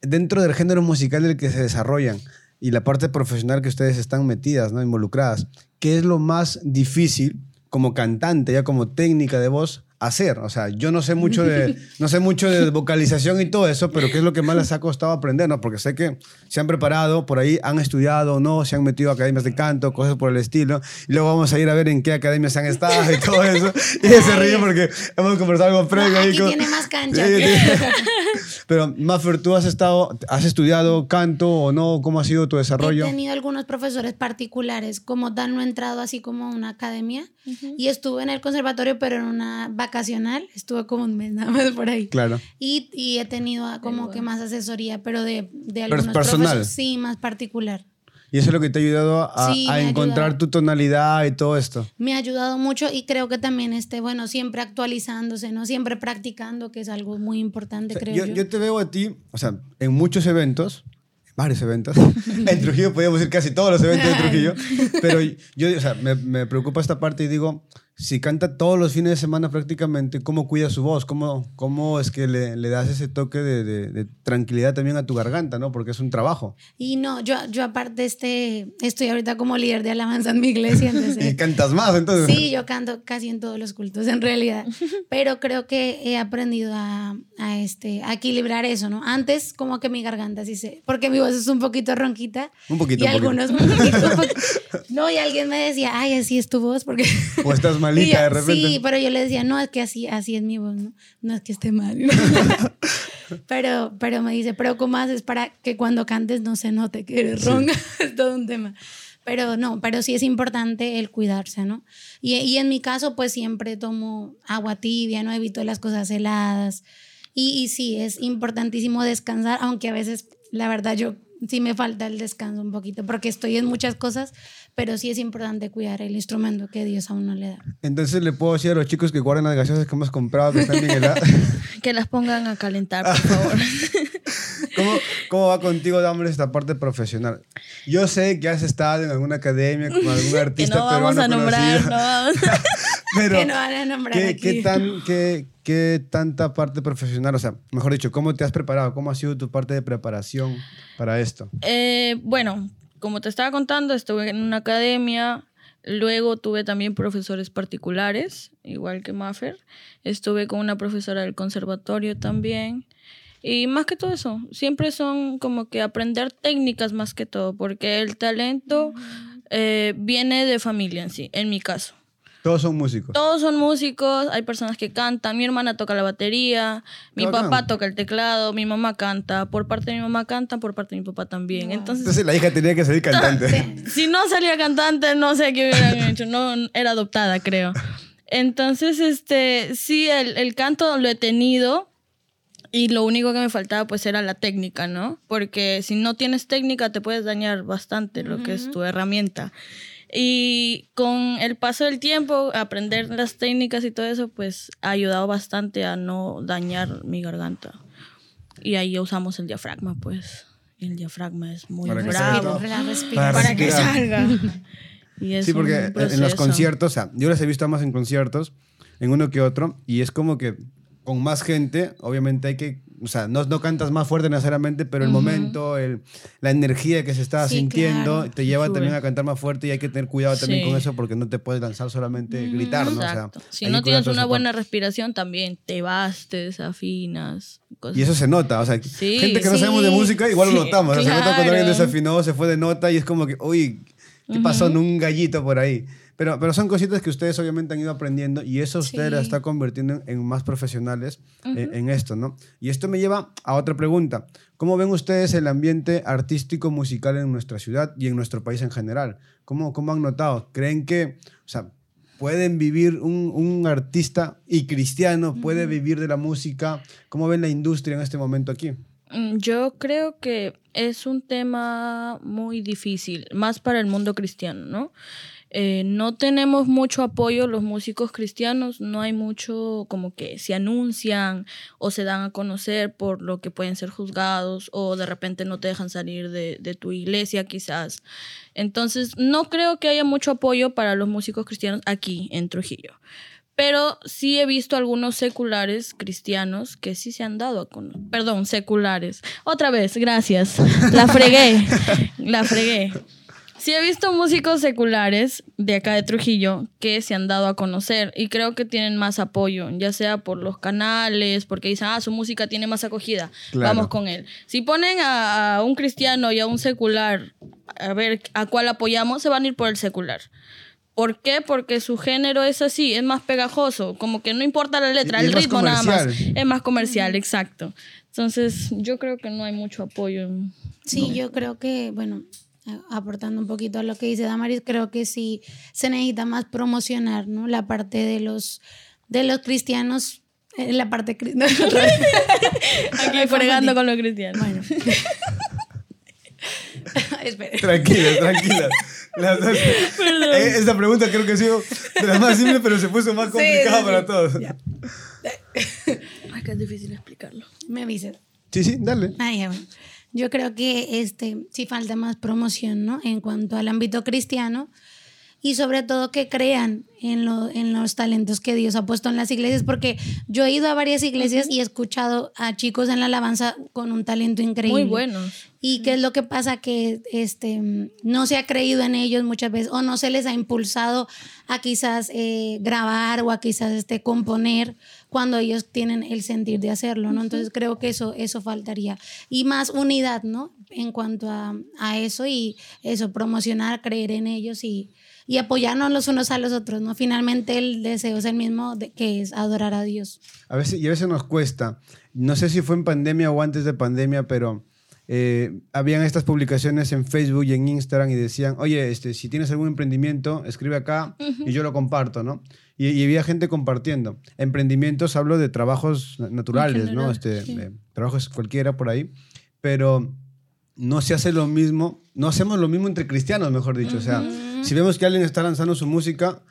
[SPEAKER 1] dentro del género musical del que se desarrollan y la parte profesional que ustedes están metidas, ¿no? involucradas, ¿qué es lo más difícil como cantante, ya como técnica de voz, hacer. O sea, yo no sé mucho de, no sé mucho de vocalización y todo eso, pero ¿qué es lo que más les ha costado aprender? ¿no? Porque sé que se han preparado, por ahí han estudiado, ¿no? Se han metido a academias de canto, cosas por el estilo. Y luego vamos a ir a ver en qué academias han estado y todo eso. Y se ríe porque hemos conversado con Fred.
[SPEAKER 2] No,
[SPEAKER 1] ahí
[SPEAKER 2] aquí
[SPEAKER 1] con-
[SPEAKER 2] tiene más cancha.
[SPEAKER 1] Pero, Maffer, ¿tú has estado, has estudiado canto o no? ¿Cómo ha sido tu desarrollo?
[SPEAKER 2] He tenido algunos profesores particulares, como tal no he entrado así como a una academia y estuve en el conservatorio, pero en una vacacional, estuve como un mes nada más por ahí.
[SPEAKER 1] Claro.
[SPEAKER 2] Y, y he tenido como que más asesoría, pero de, de algunos
[SPEAKER 1] personal.
[SPEAKER 2] profesores, sí, más particular.
[SPEAKER 1] Y eso es lo que te ha ayudado a,
[SPEAKER 2] Sí,
[SPEAKER 1] a encontrar
[SPEAKER 2] ayudado.
[SPEAKER 1] tu tonalidad y todo esto.
[SPEAKER 2] Me ha ayudado mucho y creo que también este, bueno, siempre actualizándose, ¿no? Siempre practicando, que es algo muy importante,
[SPEAKER 1] O sea,
[SPEAKER 2] creo
[SPEAKER 1] yo,
[SPEAKER 2] yo.
[SPEAKER 1] yo te veo a ti, o sea, en muchos eventos, varios eventos. en Trujillo podríamos ir casi todos los eventos de Trujillo. Pero yo, o sea, me, me preocupa esta parte y digo, si canta todos los fines de semana prácticamente, ¿cómo cuida su voz? ¿Cómo, cómo es que le, le das ese toque de, de- de tranquilidad también a tu garganta, ¿no? Porque es un trabajo.
[SPEAKER 2] Y no, yo, yo aparte este, estoy ahorita como líder de alabanza en mi iglesia, entonces...
[SPEAKER 1] Y cantas más, entonces.
[SPEAKER 2] Sí, yo canto casi en todos los cultos en realidad, pero creo que he aprendido a, a, este, a equilibrar eso, ¿no? Antes como que mi garganta sí se, porque mi voz es un poquito ronquita.
[SPEAKER 1] Un poquito,
[SPEAKER 2] Y
[SPEAKER 1] un poquito.
[SPEAKER 2] algunos un poquito, un poquito. No, y alguien me decía, ay, así es tu voz, porque...
[SPEAKER 1] O estás
[SPEAKER 2] Y
[SPEAKER 1] malita
[SPEAKER 2] yo,
[SPEAKER 1] de repente.
[SPEAKER 2] Sí, pero yo le decía, no, es que así, así es mi voz, ¿no? No es que esté mal. pero, pero me dice, pero ¿cómo haces para que cuando cantes no se note que eres ronca? es todo un tema. Pero no, pero sí es importante el cuidarse, ¿no? Y, y en mi caso, pues siempre tomo agua tibia, no evito las cosas heladas. Y, y sí, es importantísimo descansar, aunque a veces, la verdad, yo sí me falta el descanso un poquito, porque estoy en muchas cosas, pero sí es importante cuidar el instrumento que Dios a uno le da.
[SPEAKER 1] Entonces le puedo decir a los chicos que guarden las gaseosas que hemos comprado, que están bien heladas.
[SPEAKER 3] Que las pongan a calentar, por favor.
[SPEAKER 1] ¿Cómo, ¿Cómo va contigo, Dambres, esta parte profesional? Yo sé que has estado en alguna academia con algún
[SPEAKER 3] que
[SPEAKER 1] artista
[SPEAKER 3] no vamos a nombrar,
[SPEAKER 1] conocido,
[SPEAKER 3] no vamos.
[SPEAKER 1] Pero
[SPEAKER 2] que no van a nombrar
[SPEAKER 1] ¿qué,
[SPEAKER 2] aquí.
[SPEAKER 1] qué tan, qué, qué tanta parte profesional, o sea, mejor dicho, cómo te has preparado? ¿Cómo ha sido tu parte de preparación para esto?
[SPEAKER 3] Eh, bueno, como te estaba contando, estuve en una academia, luego tuve también profesores particulares, igual que Maffer. Estuve con una profesora del conservatorio también. Y más que todo eso, siempre son como que aprender técnicas más que todo, porque el talento eh, viene de familia en sí, en mi caso.
[SPEAKER 1] Todos son músicos.
[SPEAKER 3] Todos son músicos, hay personas que cantan, mi hermana toca la batería, mi papá toca el teclado, mi mamá canta, por parte de mi mamá canta, por parte de mi papá también. Entonces,
[SPEAKER 1] Entonces la hija tenía que salir cantante.
[SPEAKER 3] si no salía cantante, no sé qué hubieran hecho, no era adoptada, creo. Entonces, este, sí, el, el canto lo he tenido y lo único que me faltaba pues era la técnica, ¿no? Porque si no tienes técnica te puedes dañar bastante lo que es tu herramienta. Y con el paso del tiempo, aprender las técnicas y todo eso, pues ha ayudado bastante a no dañar mi garganta. Y ahí usamos el diafragma, pues. Y el diafragma es muy
[SPEAKER 1] Para que
[SPEAKER 3] bravo
[SPEAKER 1] salga
[SPEAKER 2] respira.
[SPEAKER 1] Para
[SPEAKER 3] para que salga. Y es
[SPEAKER 1] Sí, porque
[SPEAKER 3] un
[SPEAKER 1] en- los conciertos, o sea, yo las he visto más en conciertos, en uno que otro, y es como que con más gente, obviamente hay que, o sea, no, no cantas más fuerte necesariamente, pero el momento, el, la energía que se está
[SPEAKER 2] Sí,
[SPEAKER 1] sintiendo,
[SPEAKER 2] claro.
[SPEAKER 1] te lleva
[SPEAKER 3] Sube.
[SPEAKER 1] también a cantar más fuerte y hay que tener cuidado también
[SPEAKER 3] Sí.
[SPEAKER 1] con eso porque no te puedes lanzar solamente gritar, ¿no? O sea,
[SPEAKER 3] si no tienes una buena
[SPEAKER 1] parte.
[SPEAKER 3] respiración, también te vas, te desafinas. cosas
[SPEAKER 1] Y eso se nota, o sea,
[SPEAKER 3] Sí,
[SPEAKER 1] gente que no sabemos de música igual lo notamos, o sea, se nota cuando alguien desafinó, se fue de nota y es como que, uy, ¿qué pasó en un gallito por ahí? Pero, pero son cositas que ustedes obviamente han ido aprendiendo y eso ustedes
[SPEAKER 2] Sí.
[SPEAKER 1] la está convirtiendo en, en más profesionales en, en esto, ¿no? Y esto me lleva a otra pregunta. ¿Cómo ven ustedes el ambiente artístico musical en nuestra ciudad y en nuestro país en general? ¿Cómo, cómo han notado? ¿Creen que, o sea, pueden vivir un, un artista y cristiano, puede vivir de la música? ¿Cómo ven la industria en este momento aquí?
[SPEAKER 3] Mm, Yo creo que es un tema muy difícil, más para el mundo cristiano, ¿no? Eh, no tenemos mucho apoyo los músicos cristianos, no hay mucho como que se anuncian o se dan a conocer por lo que pueden ser juzgados o de repente no te dejan salir de, de tu iglesia quizás. Entonces, no creo que haya mucho apoyo para los músicos cristianos aquí en Trujillo. Pero sí he visto algunos seculares cristianos que sí se han dado a conocer. Perdón, seculares. Otra vez, gracias. La fregué. La fregué. Sí he visto músicos seculares de acá de Trujillo que se han dado a conocer y creo que tienen más apoyo, ya sea por los canales, porque dicen, ah, su música tiene más acogida,
[SPEAKER 1] Claro.
[SPEAKER 3] vamos con él. Si ponen a, a un cristiano y a un secular a ver a cuál apoyamos, se van a ir por el secular. ¿Por qué? Porque su género es así, es más pegajoso, como que no importa la letra,
[SPEAKER 1] Y-
[SPEAKER 3] el ritmo nada más. Es más comercial, exacto. Entonces, yo creo que no hay mucho apoyo.
[SPEAKER 2] Sí, yo creo que, bueno, aportando un poquito a lo que dice Damaris, creo que sí se necesita más promocionar, ¿no? La parte de los, de los cristianos, eh, la parte... no,
[SPEAKER 3] Aquí fregando con los cristianos.
[SPEAKER 2] Bueno. Espera.
[SPEAKER 1] Tranquila, tranquila. Las dos- Eh, Esta pregunta creo que ha sido de las más simples, pero se puso más complicada
[SPEAKER 2] sí,
[SPEAKER 1] para
[SPEAKER 2] sí.
[SPEAKER 1] todos.
[SPEAKER 3] Ay, que es difícil explicarlo.
[SPEAKER 2] Me avisas.
[SPEAKER 1] Sí, sí, dale.
[SPEAKER 2] Ah, ya, bueno. Yo creo que este, sí falta más promoción, ¿no? En cuanto al ámbito cristiano y sobre todo que crean en, lo- en los talentos que Dios ha puesto en las iglesias, porque yo he ido a varias iglesias y he escuchado a chicos en la alabanza con un talento increíble.
[SPEAKER 3] Muy buenos.
[SPEAKER 2] ¿Y qué es lo que pasa? Que este, no se ha creído en ellos muchas veces o no se les ha impulsado a quizás eh, grabar o a quizás este, componer cuando ellos tienen el sentir de hacerlo, ¿no? Entonces creo que eso, eso faltaría. Y más unidad, ¿no? En cuanto a, a eso y eso, promocionar, creer en ellos y, y apoyarnos los unos a los otros, ¿no? Finalmente el deseo es el mismo de, que es adorar a Dios.
[SPEAKER 1] A veces, y a veces nos cuesta. No sé si fue en pandemia o antes de pandemia, pero eh, habían estas publicaciones en Facebook y en Instagram y decían, oye, este, si tienes algún emprendimiento, escribe acá y yo lo comparto, ¿no? Y, y había gente compartiendo. Emprendimientos, hablo de trabajos na- naturales, ¿no?
[SPEAKER 3] general,
[SPEAKER 1] Este,
[SPEAKER 2] sí.
[SPEAKER 1] eh, trabajos cualquiera por ahí, pero no se hace lo mismo, no hacemos lo mismo entre cristianos, mejor dicho. O sea, si vemos que alguien está lanzando su música,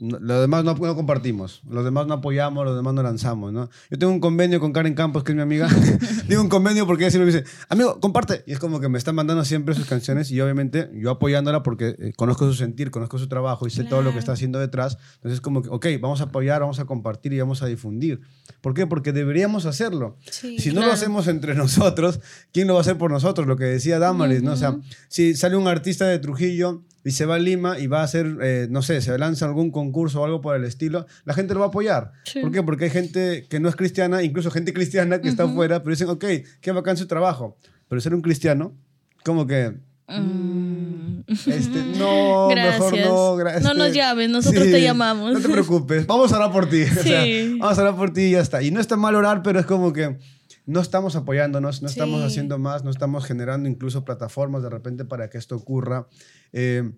[SPEAKER 1] no- lo demás no, no compartimos, los demás no apoyamos, los demás no lanzamos, ¿no? Yo tengo un convenio con Karen Campos, que es mi amiga. Digo un convenio porque ella siempre me dice, amigo, comparte. Y es como que me está mandando siempre sus canciones y obviamente yo apoyándola porque eh, conozco su sentir, conozco su trabajo y sé todo lo que está haciendo detrás. Entonces es como que, ok, vamos a apoyar, vamos a compartir y vamos a difundir. ¿Por qué? Porque deberíamos hacerlo.
[SPEAKER 2] Sí,
[SPEAKER 1] si no lo hacemos entre nosotros, ¿quién lo va a hacer por nosotros? Lo que decía Damaris, ¿no? O sea, si sale un artista de Trujillo y se va a Lima y va a hacer, eh, no sé, se lanza algún concurso o algo por el estilo, la gente lo va a apoyar.
[SPEAKER 3] Sí.
[SPEAKER 1] ¿Por qué? Porque hay gente que no es cristiana, incluso gente cristiana que está afuera, pero dicen, ok, qué bacán su trabajo. Pero ser un cristiano, como que,
[SPEAKER 3] Mm.
[SPEAKER 1] este, no, mejor
[SPEAKER 3] Gracias.
[SPEAKER 1] no. gra-
[SPEAKER 3] No
[SPEAKER 1] este,
[SPEAKER 3] nos llames, nosotros te llamamos.
[SPEAKER 1] No te preocupes, vamos a orar por ti. O sea,
[SPEAKER 3] Sí.
[SPEAKER 1] vamos a orar por ti y ya está. Y no está mal orar, pero es como que no estamos apoyándonos, no estamos haciendo más, no estamos generando incluso plataformas de repente para que esto ocurra. Eh,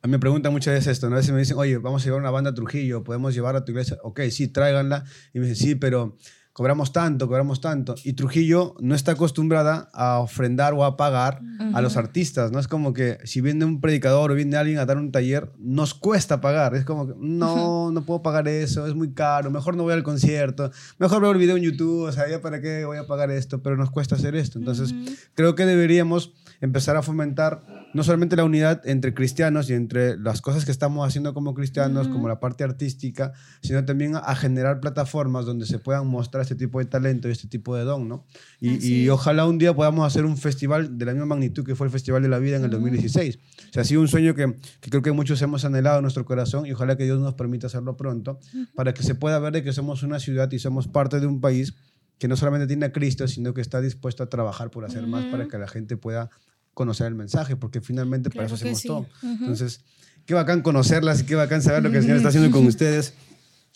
[SPEAKER 1] a mí me preguntan muchas veces esto, ¿no? a veces me dicen, oye, vamos a llevar una banda a Trujillo, podemos llevar a tu iglesia. Ok, sí, tráiganla. Y me dicen, sí, pero cobramos tanto, cobramos tanto. Y Trujillo no está acostumbrada a ofrendar o a pagar a los artistas, ¿no? Es como que si viene un predicador o viene alguien a dar un taller, nos cuesta pagar. Es como que, no, no puedo pagar eso, es muy caro, mejor no voy al concierto, mejor veo el video en YouTube, o sea, ¿ya para qué voy a pagar esto? Pero nos cuesta hacer esto. Entonces, creo que deberíamos empezar a fomentar no solamente la unidad entre cristianos y entre las cosas que estamos haciendo como cristianos, como la parte artística, sino también a, generar plataformas donde se puedan mostrar este tipo de talento y este tipo de don, ¿no? Y, y ojalá un día podamos hacer un festival de la misma magnitud que fue el Festival de la Vida en el 2016. O sea, ha sido un sueño que, que creo que muchos hemos anhelado en nuestro corazón y ojalá que Dios nos permita hacerlo pronto para que se pueda ver de que somos una ciudad y somos parte de un país que no solamente tiene a Cristo, sino que está dispuesto a trabajar por hacer más para que la gente pueda conocer el mensaje, porque finalmente para eso hacemos
[SPEAKER 2] sí.
[SPEAKER 1] todo. Entonces, qué bacán conocerlas y qué bacán saber lo que el Señor está haciendo con ustedes.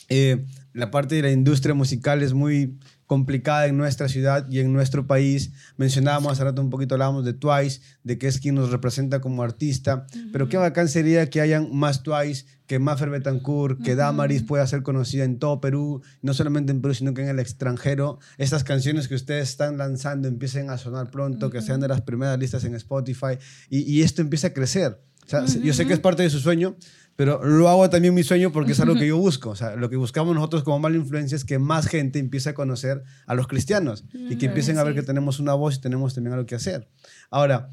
[SPEAKER 1] Eh, la parte de la industria musical es muy complicada en nuestra ciudad y en nuestro país. Mencionábamos hace rato un poquito, hablábamos de Twice, de que es quien nos representa como artista, pero qué bacán sería que hayan más Twice, que Maffer Betancourt, que Damaris pueda ser conocida en todo Perú, no solamente en Perú, sino que en el extranjero. Estas canciones que ustedes están lanzando empiecen a sonar pronto, que sean de las primeras listas en Spotify y, y esto empiece a crecer. O sea, Yo sé que es parte de su sueño, pero lo hago también mi sueño porque es algo que yo busco. O sea, lo que buscamos nosotros como mala influencia es que más gente empiece a conocer a los cristianos y que empiecen a ver que tenemos una voz y tenemos también algo que hacer. Ahora,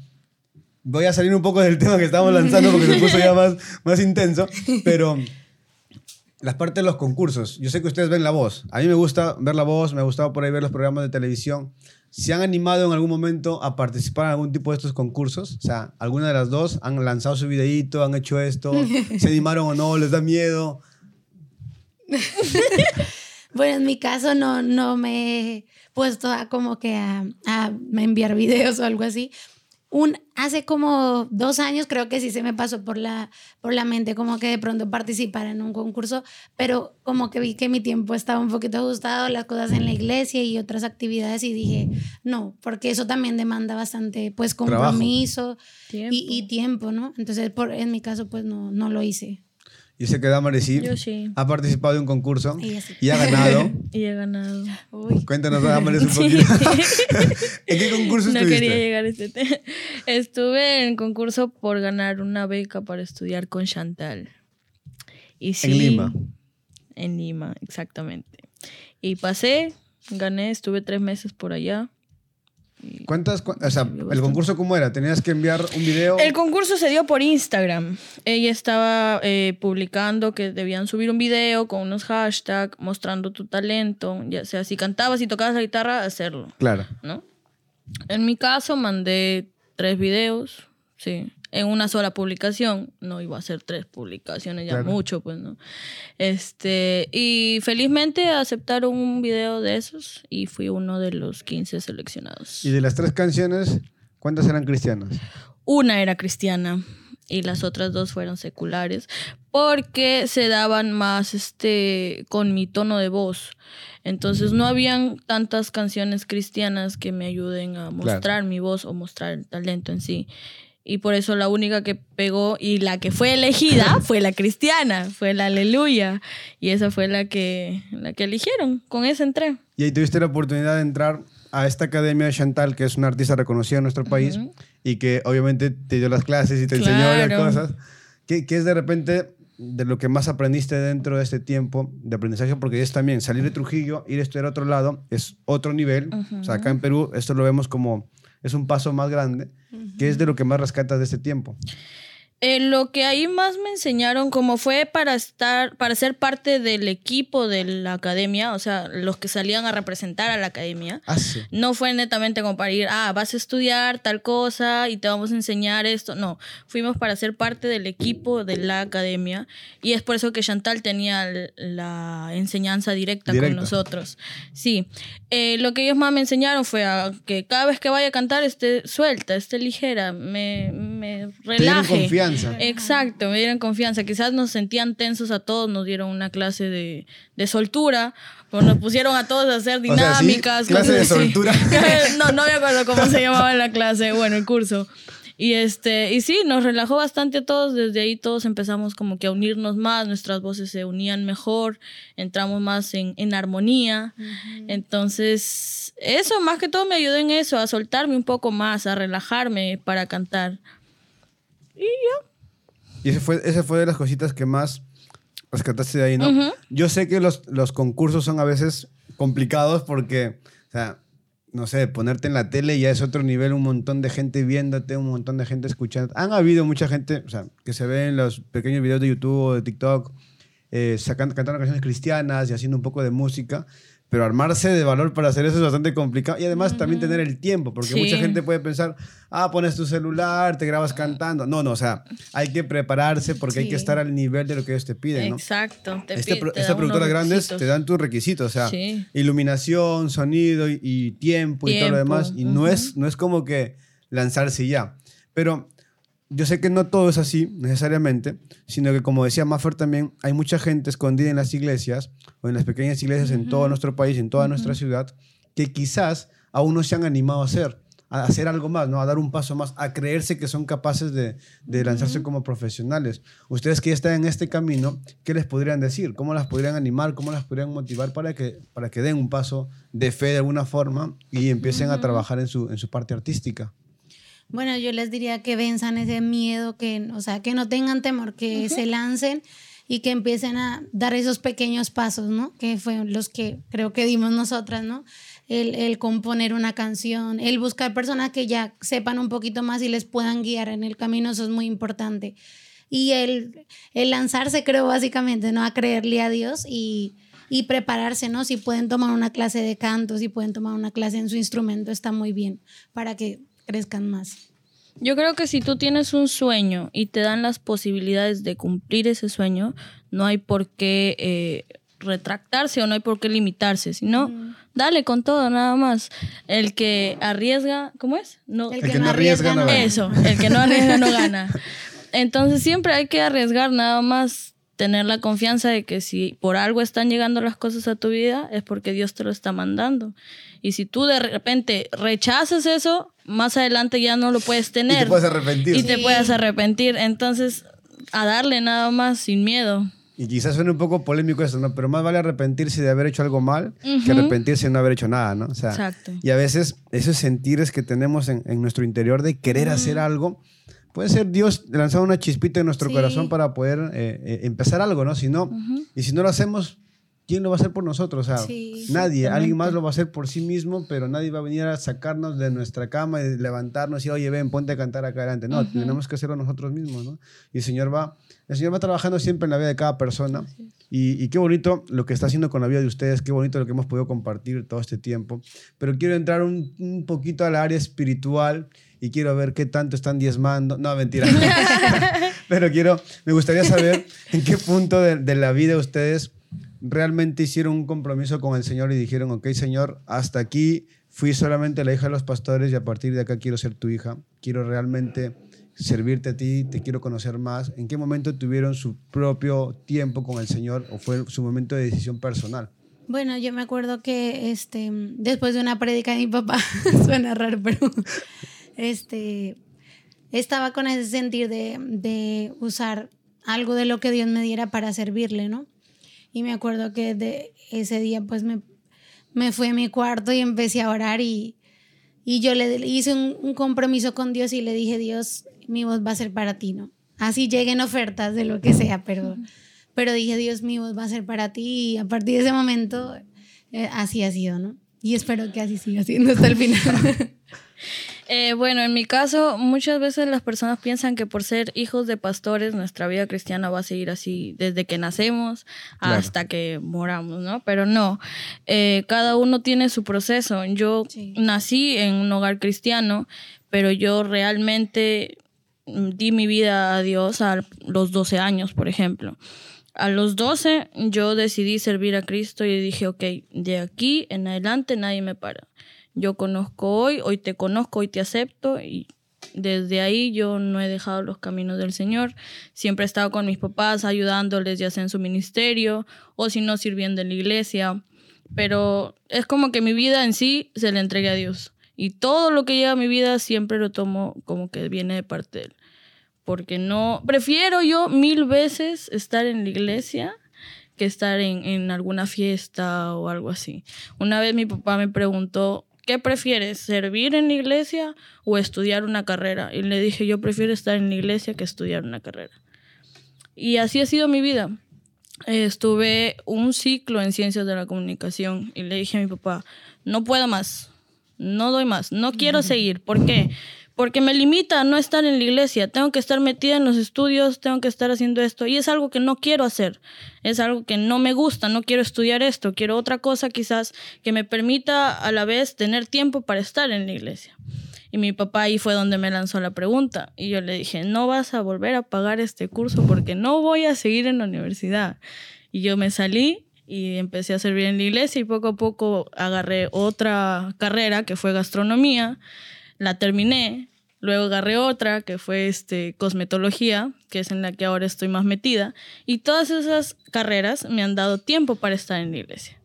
[SPEAKER 1] voy a salir un poco del tema que estábamos lanzando porque se puso ya más, más intenso, pero las partes de los concursos. Yo sé que ustedes ven La Voz. A mí me gusta ver La Voz, me ha gustado por ahí ver los programas de televisión. ¿Se han animado en algún momento a participar en algún tipo de estos concursos? O sea, ¿alguna de las dos han lanzado su videíto, han hecho esto? ¿Se animaron o no? ¿Les da miedo?
[SPEAKER 2] bueno, en mi caso no, no me he puesto a como que a, a enviar videos o algo así, un, hace como dos años creo que sí se me pasó por la, por la mente como que de pronto participar en un concurso, pero como que vi que mi tiempo estaba un poquito ajustado, las cosas en la iglesia y otras actividades y dije, no, porque eso también demanda bastante pues compromiso Y, y, tiempo, ¿no? Entonces por, en mi caso pues no, no lo hice.
[SPEAKER 1] Yo sé que Damaris sí, ha participado de un concurso y ha ganado.
[SPEAKER 3] y he ganado.
[SPEAKER 1] Cuéntanos, Damaris, un poquito. ¿En qué concurso estuviste?
[SPEAKER 3] No quería llegar a este tema. Estuve en concurso por ganar una beca para estudiar con Chantal. Y sí,
[SPEAKER 1] en Lima.
[SPEAKER 3] En Lima, exactamente. Y pasé, gané, estuve tres meses por allá.
[SPEAKER 1] ¿Cuántas, o sea, el concurso cómo era? ¿Tenías que enviar un video?
[SPEAKER 3] El concurso se dio por Instagram. Ella estaba eh, publicando que debían subir un video con unos hashtags mostrando tu talento, ya sea si cantabas y tocabas la guitarra, hacerlo.
[SPEAKER 1] Claro.
[SPEAKER 3] ¿No? En mi caso mandé tres videos, sí en una sola publicación. No iba a ser tres publicaciones, ya mucho, pues, ¿no? Este, y felizmente aceptaron un video de esos y fui uno de los 15 seleccionados.
[SPEAKER 1] ¿Y de las tres canciones, cuántas eran cristianas?
[SPEAKER 3] Una era cristiana y las otras dos fueron seculares porque se daban más este con mi tono de voz. Entonces no habían tantas canciones cristianas que me ayuden a mostrar mi voz o mostrar el talento en sí. Y por eso la única que pegó y la que fue elegida fue la cristiana, fue la aleluya. Y esa fue la que, la que eligieron, con esa entré.
[SPEAKER 1] Y ahí tuviste la oportunidad de entrar a esta academia de Chantal, que es una artista reconocida en nuestro país y que obviamente te dio las clases y te enseñó varias cosas. ¿Qué, ¿Qué, es de repente de lo que más aprendiste dentro de este tiempo de aprendizaje? Porque es también salir de Trujillo, ir a estudiar a otro lado, es otro nivel. O sea, acá en Perú esto lo vemos como, es un paso más grande ¿Qué es de lo que más rescatas de este tiempo?
[SPEAKER 3] Eh, lo que ahí más me enseñaron, como fue para estar, para ser parte del equipo de la academia, o sea, los que salían a representar a la academia,
[SPEAKER 1] ah,
[SPEAKER 3] no fue netamente como para ir, ah, vas a estudiar tal cosa y te vamos a enseñar esto. No, fuimos para ser parte del equipo de la academia y es por eso que Chantal tenía la enseñanza directa, con nosotros. Sí, eh, lo que ellos más me enseñaron fue que cada vez que vaya a cantar esté suelta, esté ligera, me, me relaje. Exacto, me dieron confianza. Quizás nos sentían tensos a todos, nos dieron una clase de, de soltura, pues nos pusieron a todos a hacer dinámicas.
[SPEAKER 1] ¿Clase de soltura?
[SPEAKER 3] no, no me acuerdo cómo se llamaba la clase, bueno, el curso. Y este, y sí, nos relajó bastante a todos. Desde ahí todos empezamos como que a unirnos más, nuestras voces se unían mejor, entramos más en, en armonía. Entonces, eso más que todo me ayudó en eso, a soltarme un poco más, a relajarme para cantar. Y ya.
[SPEAKER 1] Y ese fue, ese fue de las cositas que más rescataste de ahí, ¿no? Yo sé que los, los concursos son a veces complicados porque, o sea, no sé, ponerte en la tele ya es otro nivel, un montón de gente viéndote, un montón de gente escuchando. Han habido mucha gente, o sea, que se ve en los pequeños videos de YouTube o de TikTok, eh, sacando, cantando canciones cristianas y haciendo un poco de música, pero armarse de valor para hacer eso es bastante complicado. Y además también tener el tiempo, porque mucha gente puede pensar, ah, pones tu celular, te grabas cantando. No, no, o sea, hay que prepararse porque hay que estar al nivel de lo que ellos te piden. ¿no?
[SPEAKER 3] Exacto.
[SPEAKER 1] Te este, estas productoras grandes te dan tus requisitos, o sea, iluminación, sonido y, tiempo, y todo lo demás. Y no, es, no es como que lanzarse ya. Pero yo sé que no todo es así necesariamente, sino que como decía Maffer también, hay mucha gente escondida en las iglesias o en las pequeñas iglesias en todo nuestro país, en toda nuestra ciudad, que quizás aún no se han animado a hacer, a hacer algo más, ¿no? a dar un paso más, a creerse que son capaces de, de lanzarse como profesionales. Ustedes que ya están en este camino, ¿qué les podrían decir? ¿Cómo las podrían animar? ¿Cómo las podrían motivar para que, para que den un paso de fe de alguna forma y empiecen a trabajar en su, en su parte artística?
[SPEAKER 2] Bueno, yo les diría que venzan ese miedo, que, o sea, que no tengan temor, que se lancen y que empiecen a dar esos pequeños pasos, ¿no? Que fueron los que creo que dimos nosotras, ¿no? El, el, componer una canción, el buscar personas que ya sepan un poquito más y les puedan guiar en el camino, eso es muy importante. Y el, el lanzarse, creo, básicamente, ¿no? A creerle a Dios y, y prepararse, ¿no? Si pueden tomar una clase de canto, si pueden tomar una clase en su instrumento, está muy bien para que crezcan más.
[SPEAKER 3] Yo creo que si tú tienes un sueño y te dan las posibilidades de cumplir ese sueño, no hay por qué eh, retractarse o no hay por qué limitarse, sino dale con todo, nada más. El que arriesga, ¿cómo es?
[SPEAKER 2] No, el, que, no arriesga, no gana.
[SPEAKER 3] Eso, el que no arriesga no gana. Entonces siempre hay que arriesgar nada más tener la confianza de que si por algo están llegando las cosas a tu vida es porque Dios te lo está mandando. Y si tú de repente rechazas eso, más adelante ya no lo puedes tener. Y te
[SPEAKER 1] puedes arrepentir.
[SPEAKER 3] Y te puedes arrepentir. Entonces, a darle nada más sin miedo.
[SPEAKER 1] Y quizás suene un poco polémico eso, ¿no? Pero más vale arrepentirse de haber hecho algo mal que arrepentirse de no haber hecho nada, ¿no? O sea, Exacto. Y a veces esos sentires que tenemos en, nuestro interior de querer hacer algo, puede ser Dios lanzando una chispita en nuestro corazón para poder eh, eh, empezar algo, ¿no? Si no, y si no lo hacemos, ¿quién lo va a hacer por nosotros? O sea, nadie, alguien más lo va a hacer por sí mismo, pero nadie va a venir a sacarnos de nuestra cama y levantarnos y, oye, ven, ponte a cantar acá adelante. No, tenemos que hacerlo nosotros mismos, ¿no? Y el Señor va, el Señor va trabajando siempre en la vida de cada persona. Y, qué bonito lo que está haciendo con la vida de ustedes, qué bonito lo que hemos podido compartir todo este tiempo. Pero quiero entrar un, un poquito al área espiritual y quiero ver qué tanto están diezmando. No, mentira. pero quiero, me gustaría saber en qué punto de, de la vida ustedes realmente hicieron un compromiso con el Señor y dijeron, ok, Señor, hasta aquí fui solamente la hija de los pastores y a partir de acá quiero ser tu hija, quiero realmente servirte a ti, te quiero conocer más. ¿En qué momento tuvieron su propio tiempo con el Señor o fue su momento de decisión personal?
[SPEAKER 2] Bueno, yo me acuerdo que este, después de una prédica de mi papá, suena raro, pero este, estaba con ese sentir de, de usar algo de lo que Dios me diera para servirle, ¿no? Y me acuerdo que de ese día pues me, me fui a mi cuarto y empecé a orar y, y yo le hice un, compromiso con Dios y le dije, Dios, mi voz va a ser para ti, ¿no? Así lleguen ofertas de lo que sea, pero, pero dije, Dios, mi voz va a ser para ti y a partir de ese momento eh, así ha sido, ¿no? Y espero que así siga siendo hasta el final.
[SPEAKER 3] Eh, bueno, en mi caso, muchas veces las personas piensan que por ser hijos de pastores, nuestra vida cristiana va a seguir así desde que nacemos hasta que moramos, ¿no? Pero no, eh, cada uno tiene su proceso. Yo nací en un hogar cristiano, pero yo realmente mm, di mi vida a Dios a los 12 años, por ejemplo. A los 12 yo decidí servir a Cristo y dije, ok, de aquí en adelante nadie me para yo conozco hoy, hoy te conozco, hoy te acepto y desde ahí yo no he dejado los caminos del Señor. Siempre he estado con mis papás ayudándoles ya sea en su ministerio o si no sirviendo en la iglesia. Pero es como que mi vida en sí se le entregue a Dios. Y todo lo que llega a mi vida siempre lo tomo como que viene de parte de Él. Porque no, prefiero yo mil veces estar en la iglesia que estar en, en alguna fiesta o algo así. Una vez mi papá me preguntó, ¿qué prefieres? ¿Servir en la iglesia o estudiar una carrera? Y le dije, yo prefiero estar en la iglesia que estudiar una carrera. Y así ha sido mi vida. Estuve un ciclo en ciencias de la comunicación y le dije a mi papá, no puedo más, no doy más, no quiero seguir. ¿Por qué? Porque me limita a no estar en la iglesia. Tengo que estar metida en los estudios, tengo que estar haciendo esto. Y es algo que no quiero hacer. Es algo que no me gusta, no quiero estudiar esto. Quiero otra cosa quizás que me permita a la vez tener tiempo para estar en la iglesia. Y mi papá ahí fue donde me lanzó la pregunta. Y yo le dije, no vas a volver a pagar este curso porque no voy a seguir en la universidad. Y yo me salí y empecé a servir en la iglesia y poco a poco agarré otra carrera que fue gastronomía la terminé, luego agarré otra que fue este, cosmetología, que es en la que ahora estoy más metida, y todas esas carreras me han dado tiempo para estar en la iglesia.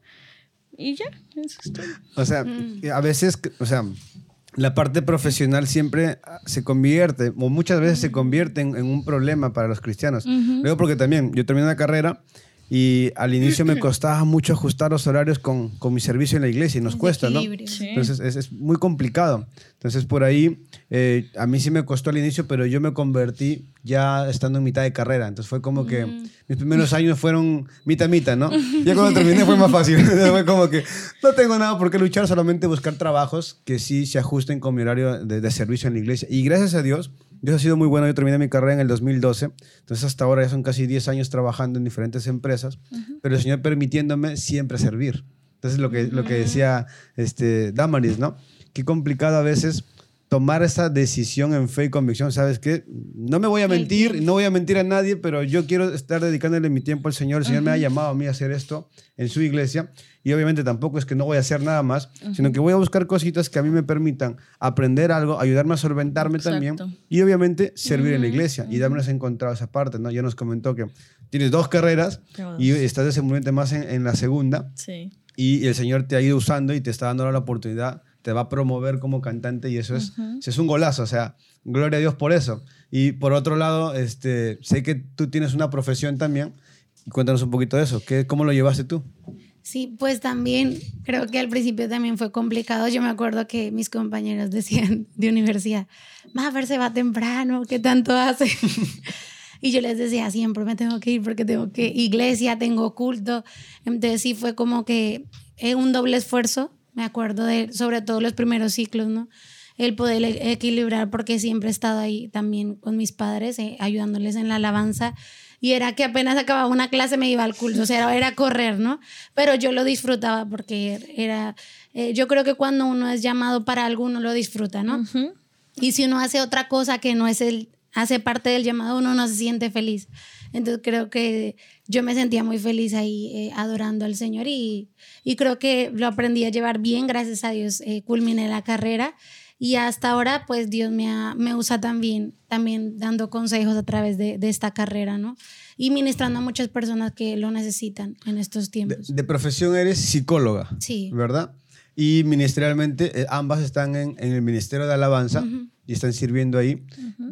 [SPEAKER 3] Y ya, eso es todo.
[SPEAKER 1] O sea, mm. a veces, o sea, la parte profesional siempre se convierte, o muchas veces se convierte en, un problema para los cristianos. Luego porque también yo terminé una carrera y al inicio me costaba mucho ajustar los horarios con, con mi servicio en la iglesia y nos cuesta, ¿no? Entonces es, es, muy complicado. Entonces por ahí eh, a mí sí me costó al inicio, pero yo me convertí ya estando en mitad de carrera. Entonces fue como que mm. mis primeros años fueron mitad-mitad, ¿no? Ya cuando terminé fue más fácil. fue como que no tengo nada por qué luchar, solamente buscar trabajos que sí se ajusten con mi horario de, de servicio en la iglesia. Y gracias a Dios Dios ha sido muy bueno. Yo terminé mi carrera en el 2012. Entonces, hasta ahora ya son casi 10 años trabajando en diferentes empresas. Pero el Señor permitiéndome siempre servir. Entonces, lo que, lo que decía este, Damaris, ¿no? Qué complicado a veces tomar esa decisión en fe y convicción, ¿sabes qué? No me voy a mentir, no voy a mentir a nadie, pero yo quiero estar dedicándole mi tiempo al Señor. El Señor me ha llamado a mí a hacer esto en su iglesia y obviamente tampoco es que no voy a hacer nada más, sino que voy a buscar cositas que a mí me permitan aprender algo, ayudarme a solventarme también y obviamente servir en la iglesia. Y ha encontrado esa parte, ¿no? Ya nos comentó que tienes dos carreras y estás desenvolviéndote más en, en la segunda.
[SPEAKER 3] Sí.
[SPEAKER 1] Y el Señor te ha ido usando y te está dando la oportunidad te va a promover como cantante y eso es, es un golazo, o sea, gloria a Dios por eso. Y por otro lado, este, sé que tú tienes una profesión también, y cuéntanos un poquito de eso, ¿Qué, ¿cómo lo llevaste tú?
[SPEAKER 2] Sí, pues también creo que al principio también fue complicado. Yo me acuerdo que mis compañeros decían de universidad, ver se va temprano, ¿qué tanto hace? y yo les decía, siempre me tengo que ir porque tengo que iglesia, tengo culto. Entonces sí fue como que es un doble esfuerzo me acuerdo de, sobre todo los primeros ciclos, ¿no? El poder e-, equilibrar porque siempre he estado ahí también con mis padres, eh, ayudándoles en la alabanza. Y era que apenas acababa una clase me iba al culto, o sea, era, correr, ¿no? Pero yo lo disfrutaba porque era, eh, yo creo que cuando uno es llamado para algo, uno lo disfruta, ¿no? Y si uno hace otra cosa que no es el, hace parte del llamado, uno no se siente feliz. Entonces creo que yo me sentía muy feliz ahí eh, adorando al Señor y, y, creo que lo aprendí a llevar bien, gracias a Dios, eh, culminé la carrera y hasta ahora pues Dios me, me usa también, también dando consejos a través de, de, esta carrera, ¿no? Y ministrando a muchas personas que lo necesitan en estos tiempos.
[SPEAKER 1] De, profesión eres psicóloga,
[SPEAKER 2] sí.
[SPEAKER 1] ¿verdad? Y ministerialmente eh, ambas están en, en, el Ministerio de Alabanza y están sirviendo ahí,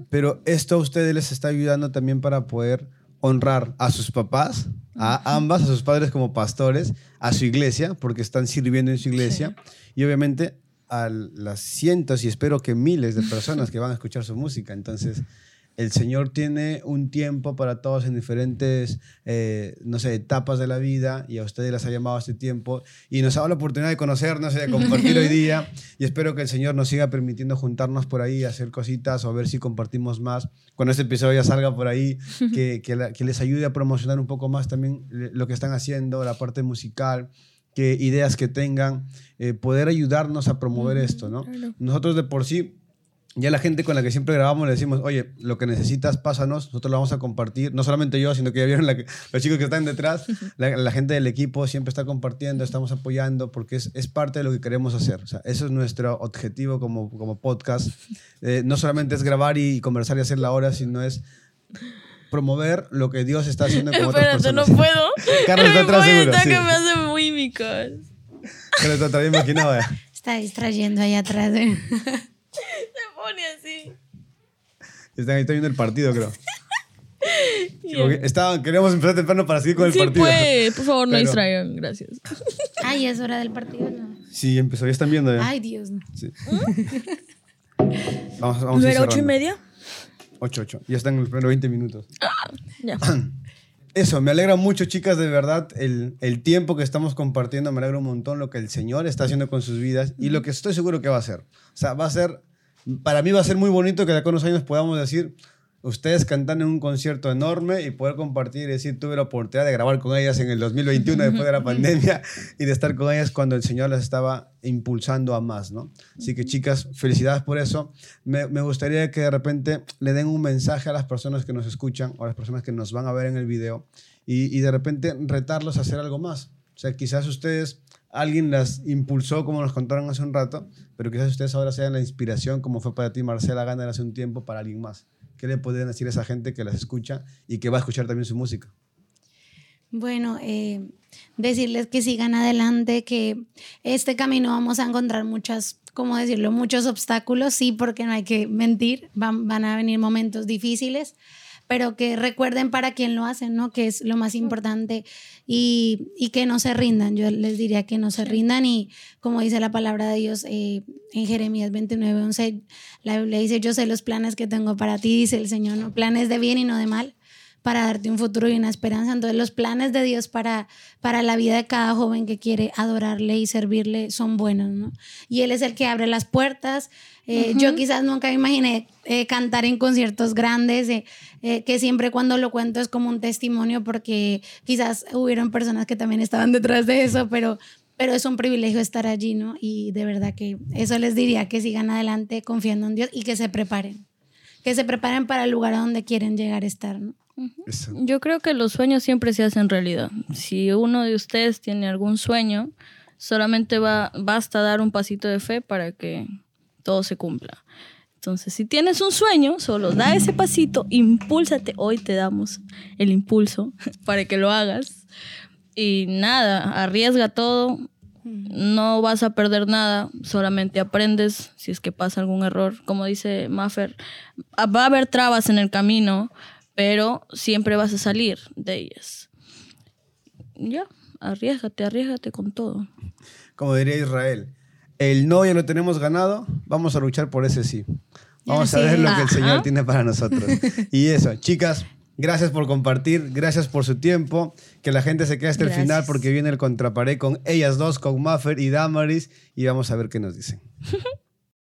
[SPEAKER 1] pero esto a ustedes les está ayudando también para poder honrar a sus papás, a ambas, a sus padres como pastores, a su iglesia, porque están sirviendo en su iglesia, y obviamente a las cientos y espero que miles de personas que van a escuchar su música. Entonces, el Señor tiene un tiempo para todos en diferentes, eh, no sé, etapas de la vida y a ustedes les ha llamado a este tiempo y nos ha dado la oportunidad de conocernos y de compartir hoy día y espero que el Señor nos siga permitiendo juntarnos por ahí, hacer cositas o a ver si compartimos más. Cuando este episodio ya salga por ahí, que, que, les ayude a promocionar un poco más también lo que están haciendo, la parte musical que ideas que tengan, eh, poder ayudarnos a promover esto, ¿no? Nosotros de por sí ya la gente con la que siempre grabamos le decimos, oye, lo que necesitas, pásanos, nosotros lo vamos a compartir. No solamente yo, sino que ya vieron los chicos que están detrás, la, gente del equipo siempre está compartiendo, estamos apoyando, porque es, es, parte de lo que queremos hacer. O sea, eso es nuestro objetivo como, como podcast. Eh, no solamente es grabar y, conversar y hacer la hora, sino es promover lo que Dios está haciendo con
[SPEAKER 3] otras
[SPEAKER 1] personas.
[SPEAKER 3] no puedo.
[SPEAKER 1] Carlos está atrás seguro.
[SPEAKER 3] Sí. que me hace mímicas.
[SPEAKER 1] Carlos está bien imaginado.
[SPEAKER 2] Está distrayendo ahí atrás. ¿eh?
[SPEAKER 1] Están ahí viendo el partido, creo. Estaban, queríamos empezar temprano para seguir con el
[SPEAKER 3] sí,
[SPEAKER 1] partido.
[SPEAKER 3] Pues, por favor, no distraigan, gracias.
[SPEAKER 2] Ay, es hora del partido, ¿no?
[SPEAKER 1] Sí, empezó, ya están viendo ya.
[SPEAKER 2] Ay, Dios.
[SPEAKER 1] Sí.
[SPEAKER 3] vamos, vamos ¿No era ocho y media?
[SPEAKER 1] Ocho, ocho. Ya están en los primeros 20 minutos.
[SPEAKER 3] Ah, ya.
[SPEAKER 1] Eso, me alegra mucho, chicas, de verdad, el, el, tiempo que estamos compartiendo, me alegra un montón lo que el Señor está haciendo con sus vidas y lo que estoy seguro que va a hacer. O sea, va a ser, para mí va a ser muy bonito que de acá unos años podamos decir, ustedes cantan en un concierto enorme y poder compartir y decir, tuve la oportunidad de grabar con ellas en el 2021 después de la pandemia y de estar con ellas cuando el Señor las estaba impulsando a más, ¿no? Así que chicas, felicidades por eso. Me, me, gustaría que de repente le den un mensaje a las personas que nos escuchan o a las personas que nos van a ver en el video y, y de repente retarlos a hacer algo más. O sea, quizás ustedes, alguien las impulsó como nos contaron hace un rato, pero quizás ustedes ahora sean la inspiración como fue para ti Marcela Gana hace un tiempo para alguien más. ¿Qué le pueden decir a esa gente que las escucha y que va a escuchar también su música?
[SPEAKER 2] Bueno, eh, decirles que sigan adelante, que este camino vamos a encontrar muchas, ¿cómo decirlo? Muchos obstáculos, sí, porque no hay que mentir, van a venir momentos difíciles, pero que recuerden para quién lo hacen, ¿no? Que es lo más importante y, y, que no se rindan. Yo les diría que no se rindan y como dice la palabra de Dios eh, en Jeremías 29, 11, la Biblia dice, yo sé los planes que tengo para ti, dice el Señor, ¿no? Planes de bien y no de mal, para darte un futuro y una esperanza. Entonces los planes de Dios para, para la vida de cada joven que quiere adorarle y servirle son buenos, ¿no? Y Él es el que abre las puertas. Eh, yo quizás nunca me imaginé eh, cantar en conciertos grandes, eh, que siempre cuando lo cuento es como un testimonio porque quizás hubieron personas que también estaban detrás de eso, pero pero es un privilegio estar allí, ¿no? Y de verdad que eso les diría que sigan adelante confiando en Dios y que se preparen, que se preparen para el lugar a donde quieren llegar a estar, ¿no?
[SPEAKER 3] Yo creo que los sueños siempre se hacen realidad. Si uno de ustedes tiene algún sueño, solamente va, basta dar un pasito de fe para que todo se cumpla. Entonces, si tienes un sueño, solo da ese pasito, impúlsate. Hoy te damos el impulso para que lo hagas. Y nada, arriesga todo. No vas a perder nada, solamente aprendes si es que pasa algún error. Como dice Maffer, va a haber trabas en el camino, pero siempre vas a salir de ellas. Ya, arriesgate, arriesgate con todo.
[SPEAKER 1] Como diría Israel, el no ya lo tenemos ganado, vamos a luchar por ese sí. Vamos a ver lo que el Señor tiene para nosotros. Y eso, chicas, gracias por compartir, gracias por su tiempo. Que la gente se quede hasta el final porque viene el contraparé con ellas dos, con Maffer y Damaris, y vamos a ver qué nos dicen.